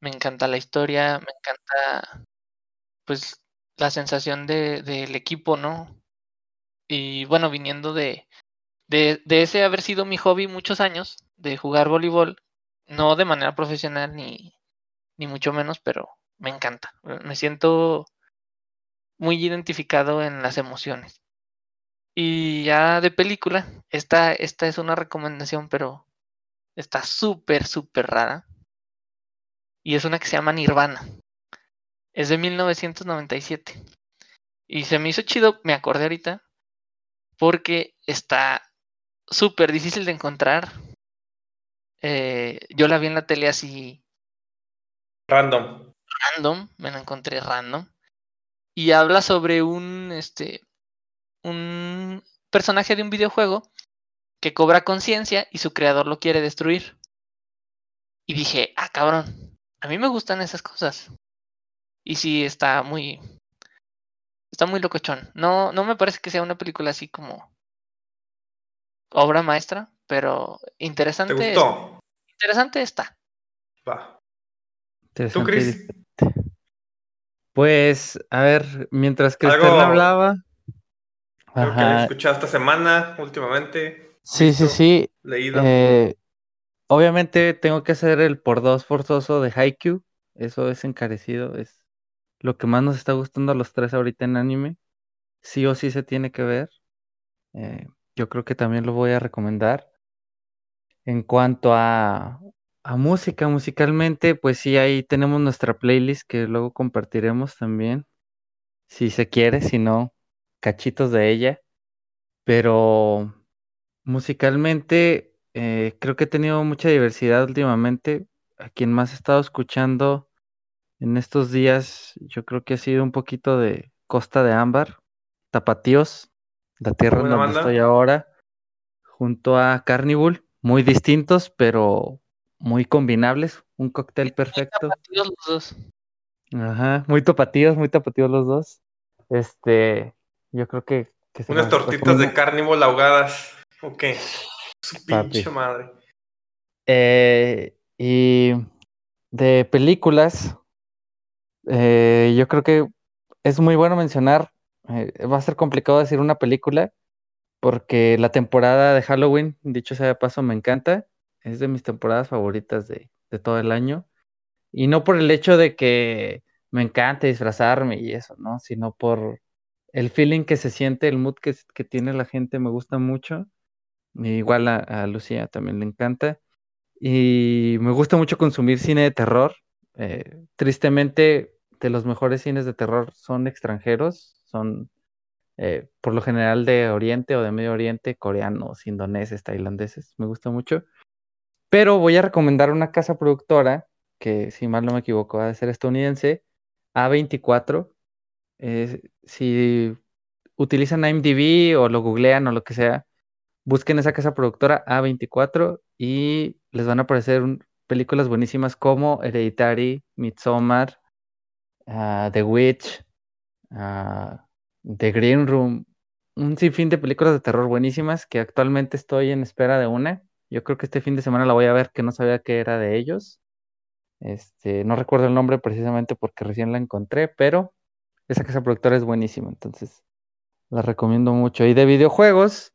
me encanta la historia, me encanta pues la sensación de, del equipo, ¿no? Y bueno, viniendo de, de, de ese haber sido mi hobby muchos años, de jugar voleibol, no de manera profesional ni, ni mucho menos, pero me encanta. Me siento muy identificado en las emociones. Y ya de película, esta, esta es una recomendación, pero está súper, súper rara. Y es una que se llama Nirvana. Es de 1997. Y se me hizo chido, me acordé ahorita, porque está súper difícil de encontrar. Eh, yo la vi en la tele así Random. random, me la encontré random. Y habla sobre un este un personaje de un videojuego que cobra conciencia y su creador lo quiere destruir. Y dije, ah, cabrón, a mí me gustan esas cosas. Y sí, está muy. Está muy locochón. No, no me parece que sea una película así como. obra maestra, pero ¿Te interesante. gustó? Interesante está. Va. ¿Tú. Chris? Pues, a ver, mientras que Algo- hablaba. Algo que hayas Ajá. escuchado esta semana, últimamente, Sí, sí, sí. leído. Eh, obviamente tengo que hacer el por dos forzoso de Haikyuu. Eso es encarecido. Es lo que más nos está gustando a los tres ahorita en anime. Sí o sí se tiene que ver. Eh, yo creo que también lo voy a recomendar. En cuanto a, a música, musicalmente, pues sí, ahí tenemos nuestra playlist que luego compartiremos también. Si se quiere, si no, cachitos de ella. Pero musicalmente, eh, creo que he tenido mucha diversidad últimamente. A quien más he estado escuchando en estos días, yo creo que ha sido un poquito de Costa de Ámbar, Tapatíos, la tierra en donde banda. estoy ahora, junto a Carnival, muy distintos, pero muy combinables, un cóctel perfecto. Tapatíos los dos. Ajá, muy tapatíos, muy tapatíos los dos. Este, yo creo que, Unas tortitas de carnívoro ahogadas. Ok. Su pinche madre. Eh, y de películas, eh, yo creo que es muy bueno mencionar, eh, va a ser complicado decir una película, porque la temporada de Halloween, dicho sea de paso, me encanta. Es de mis temporadas favoritas de, de todo el año. Y no por el hecho de que me encante disfrazarme y eso, ¿no? Sino por el feeling que se siente, el mood que, que tiene la gente, me gusta mucho. Igual a, a Lucía también le encanta. Y me gusta mucho consumir cine de terror. Eh, tristemente, de los mejores cines de terror son extranjeros, son eh, por lo general de Oriente o de Medio Oriente, coreanos, indoneses, tailandeses. Me gusta mucho. Pero voy a recomendar una casa productora que, si mal no me equivoco, va a ser estadounidense, A24. Eh, si utilizan IMDb o lo googlean o lo que sea, busquen esa casa productora A24 y les van a aparecer un- películas buenísimas como Hereditary, Midsommar, ah, The Witch, ah, The Green Room, un sinfín de películas de terror buenísimas que actualmente estoy en espera de una. Yo creo que este fin de semana la voy a ver, que no sabía que era de ellos. Este, no recuerdo el nombre precisamente porque recién la encontré, pero esa casa productora es buenísima, entonces la recomiendo mucho. Y de videojuegos,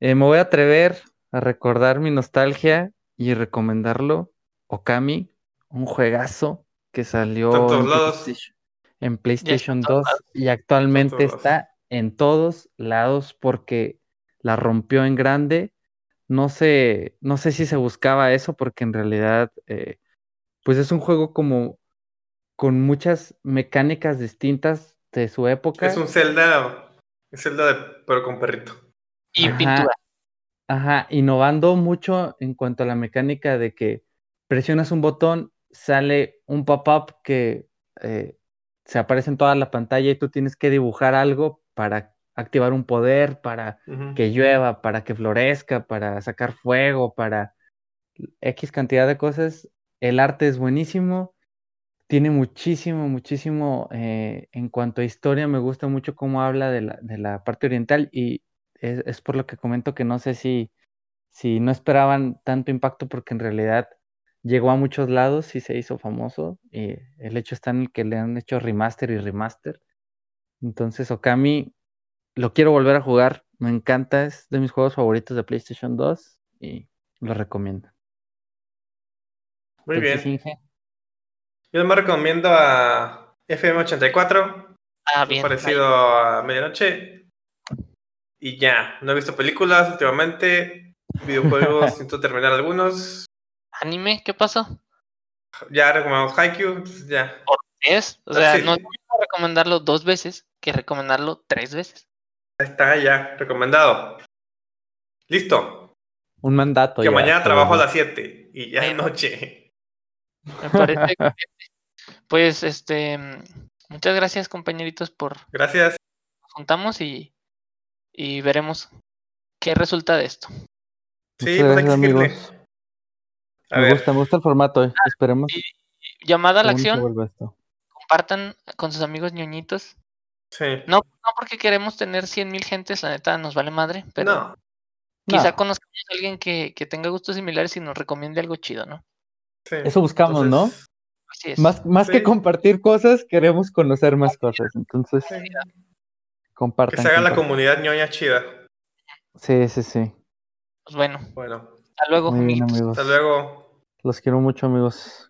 eh, me voy a atrever a recordar mi nostalgia y recomendarlo. Okami, un juegazo que salió en todos en lados. PlayStation, en PlayStation en todos 2 y actualmente está en todos lados porque la rompió en grande. No sé, no sé si se buscaba eso porque en realidad, eh, pues es un juego como con muchas mecánicas distintas de su época. Es un Zelda. Es Zelda de, pero con perrito. Y Ajá. pintura. Ajá, innovando mucho en cuanto a la mecánica de que presionas un botón, sale un pop-up que eh, se aparece en toda la pantalla y tú tienes que dibujar algo para activar un poder, para que llueva, para que florezca, para sacar fuego, para X cantidad de cosas. El arte es buenísimo, tiene muchísimo, muchísimo eh, en cuanto a historia, me gusta mucho cómo habla de la, de la parte oriental y es, es por lo que comento que no sé si, si no esperaban tanto impacto porque en realidad llegó a muchos lados y se hizo famoso y el hecho está en el que le han hecho remaster y remaster. Entonces Okami lo quiero volver a jugar, me encanta, es de mis juegos favoritos de PlayStation 2 y lo recomiendo. Muy Entonces, bien. Inge, Yo me recomiendo a FM84. Ah, bien. parecido a Medianoche. Y ya, no he visto películas últimamente. Videojuegos, necesito terminar algunos. ¿Anime? ¿Qué pasó? Ya recomendamos Haikyuu, ya. ¿Es? O sea, Sí. no es lo mismo recomendarlo dos veces que recomendarlo tres veces. Ahí está, ya, recomendado. Listo. Un mandato. Que ya, mañana que- trabajo a las 7 y ya es noche. Me parece excelente. Pues este, muchas gracias compañeritos por Gracias. nos juntamos y, y veremos qué resulta de esto. Sí, Muchas pues hay que gracias, seguirle. amigos. A Me ver, gusta, me gusta el formato. eh. Esperemos. y- Llamada a la acción, compartan con sus amigos ñoñitos. sí. No, no porque queremos tener 100 mil gentes, la neta nos vale madre, pero No, quizá No, conozcamos a alguien que, que tenga gustos similares y nos recomiende algo chido, ¿no? sí. Eso buscamos, ¿no? Así es. Más, más Sí. que compartir cosas, queremos conocer más cosas. Entonces, sí. compartan. Que se haga la comunidad ñoña chida. Sí, sí, sí. Pues bueno, Bueno, hasta luego, Muy bien, amigos. hasta luego. Los quiero mucho, amigos.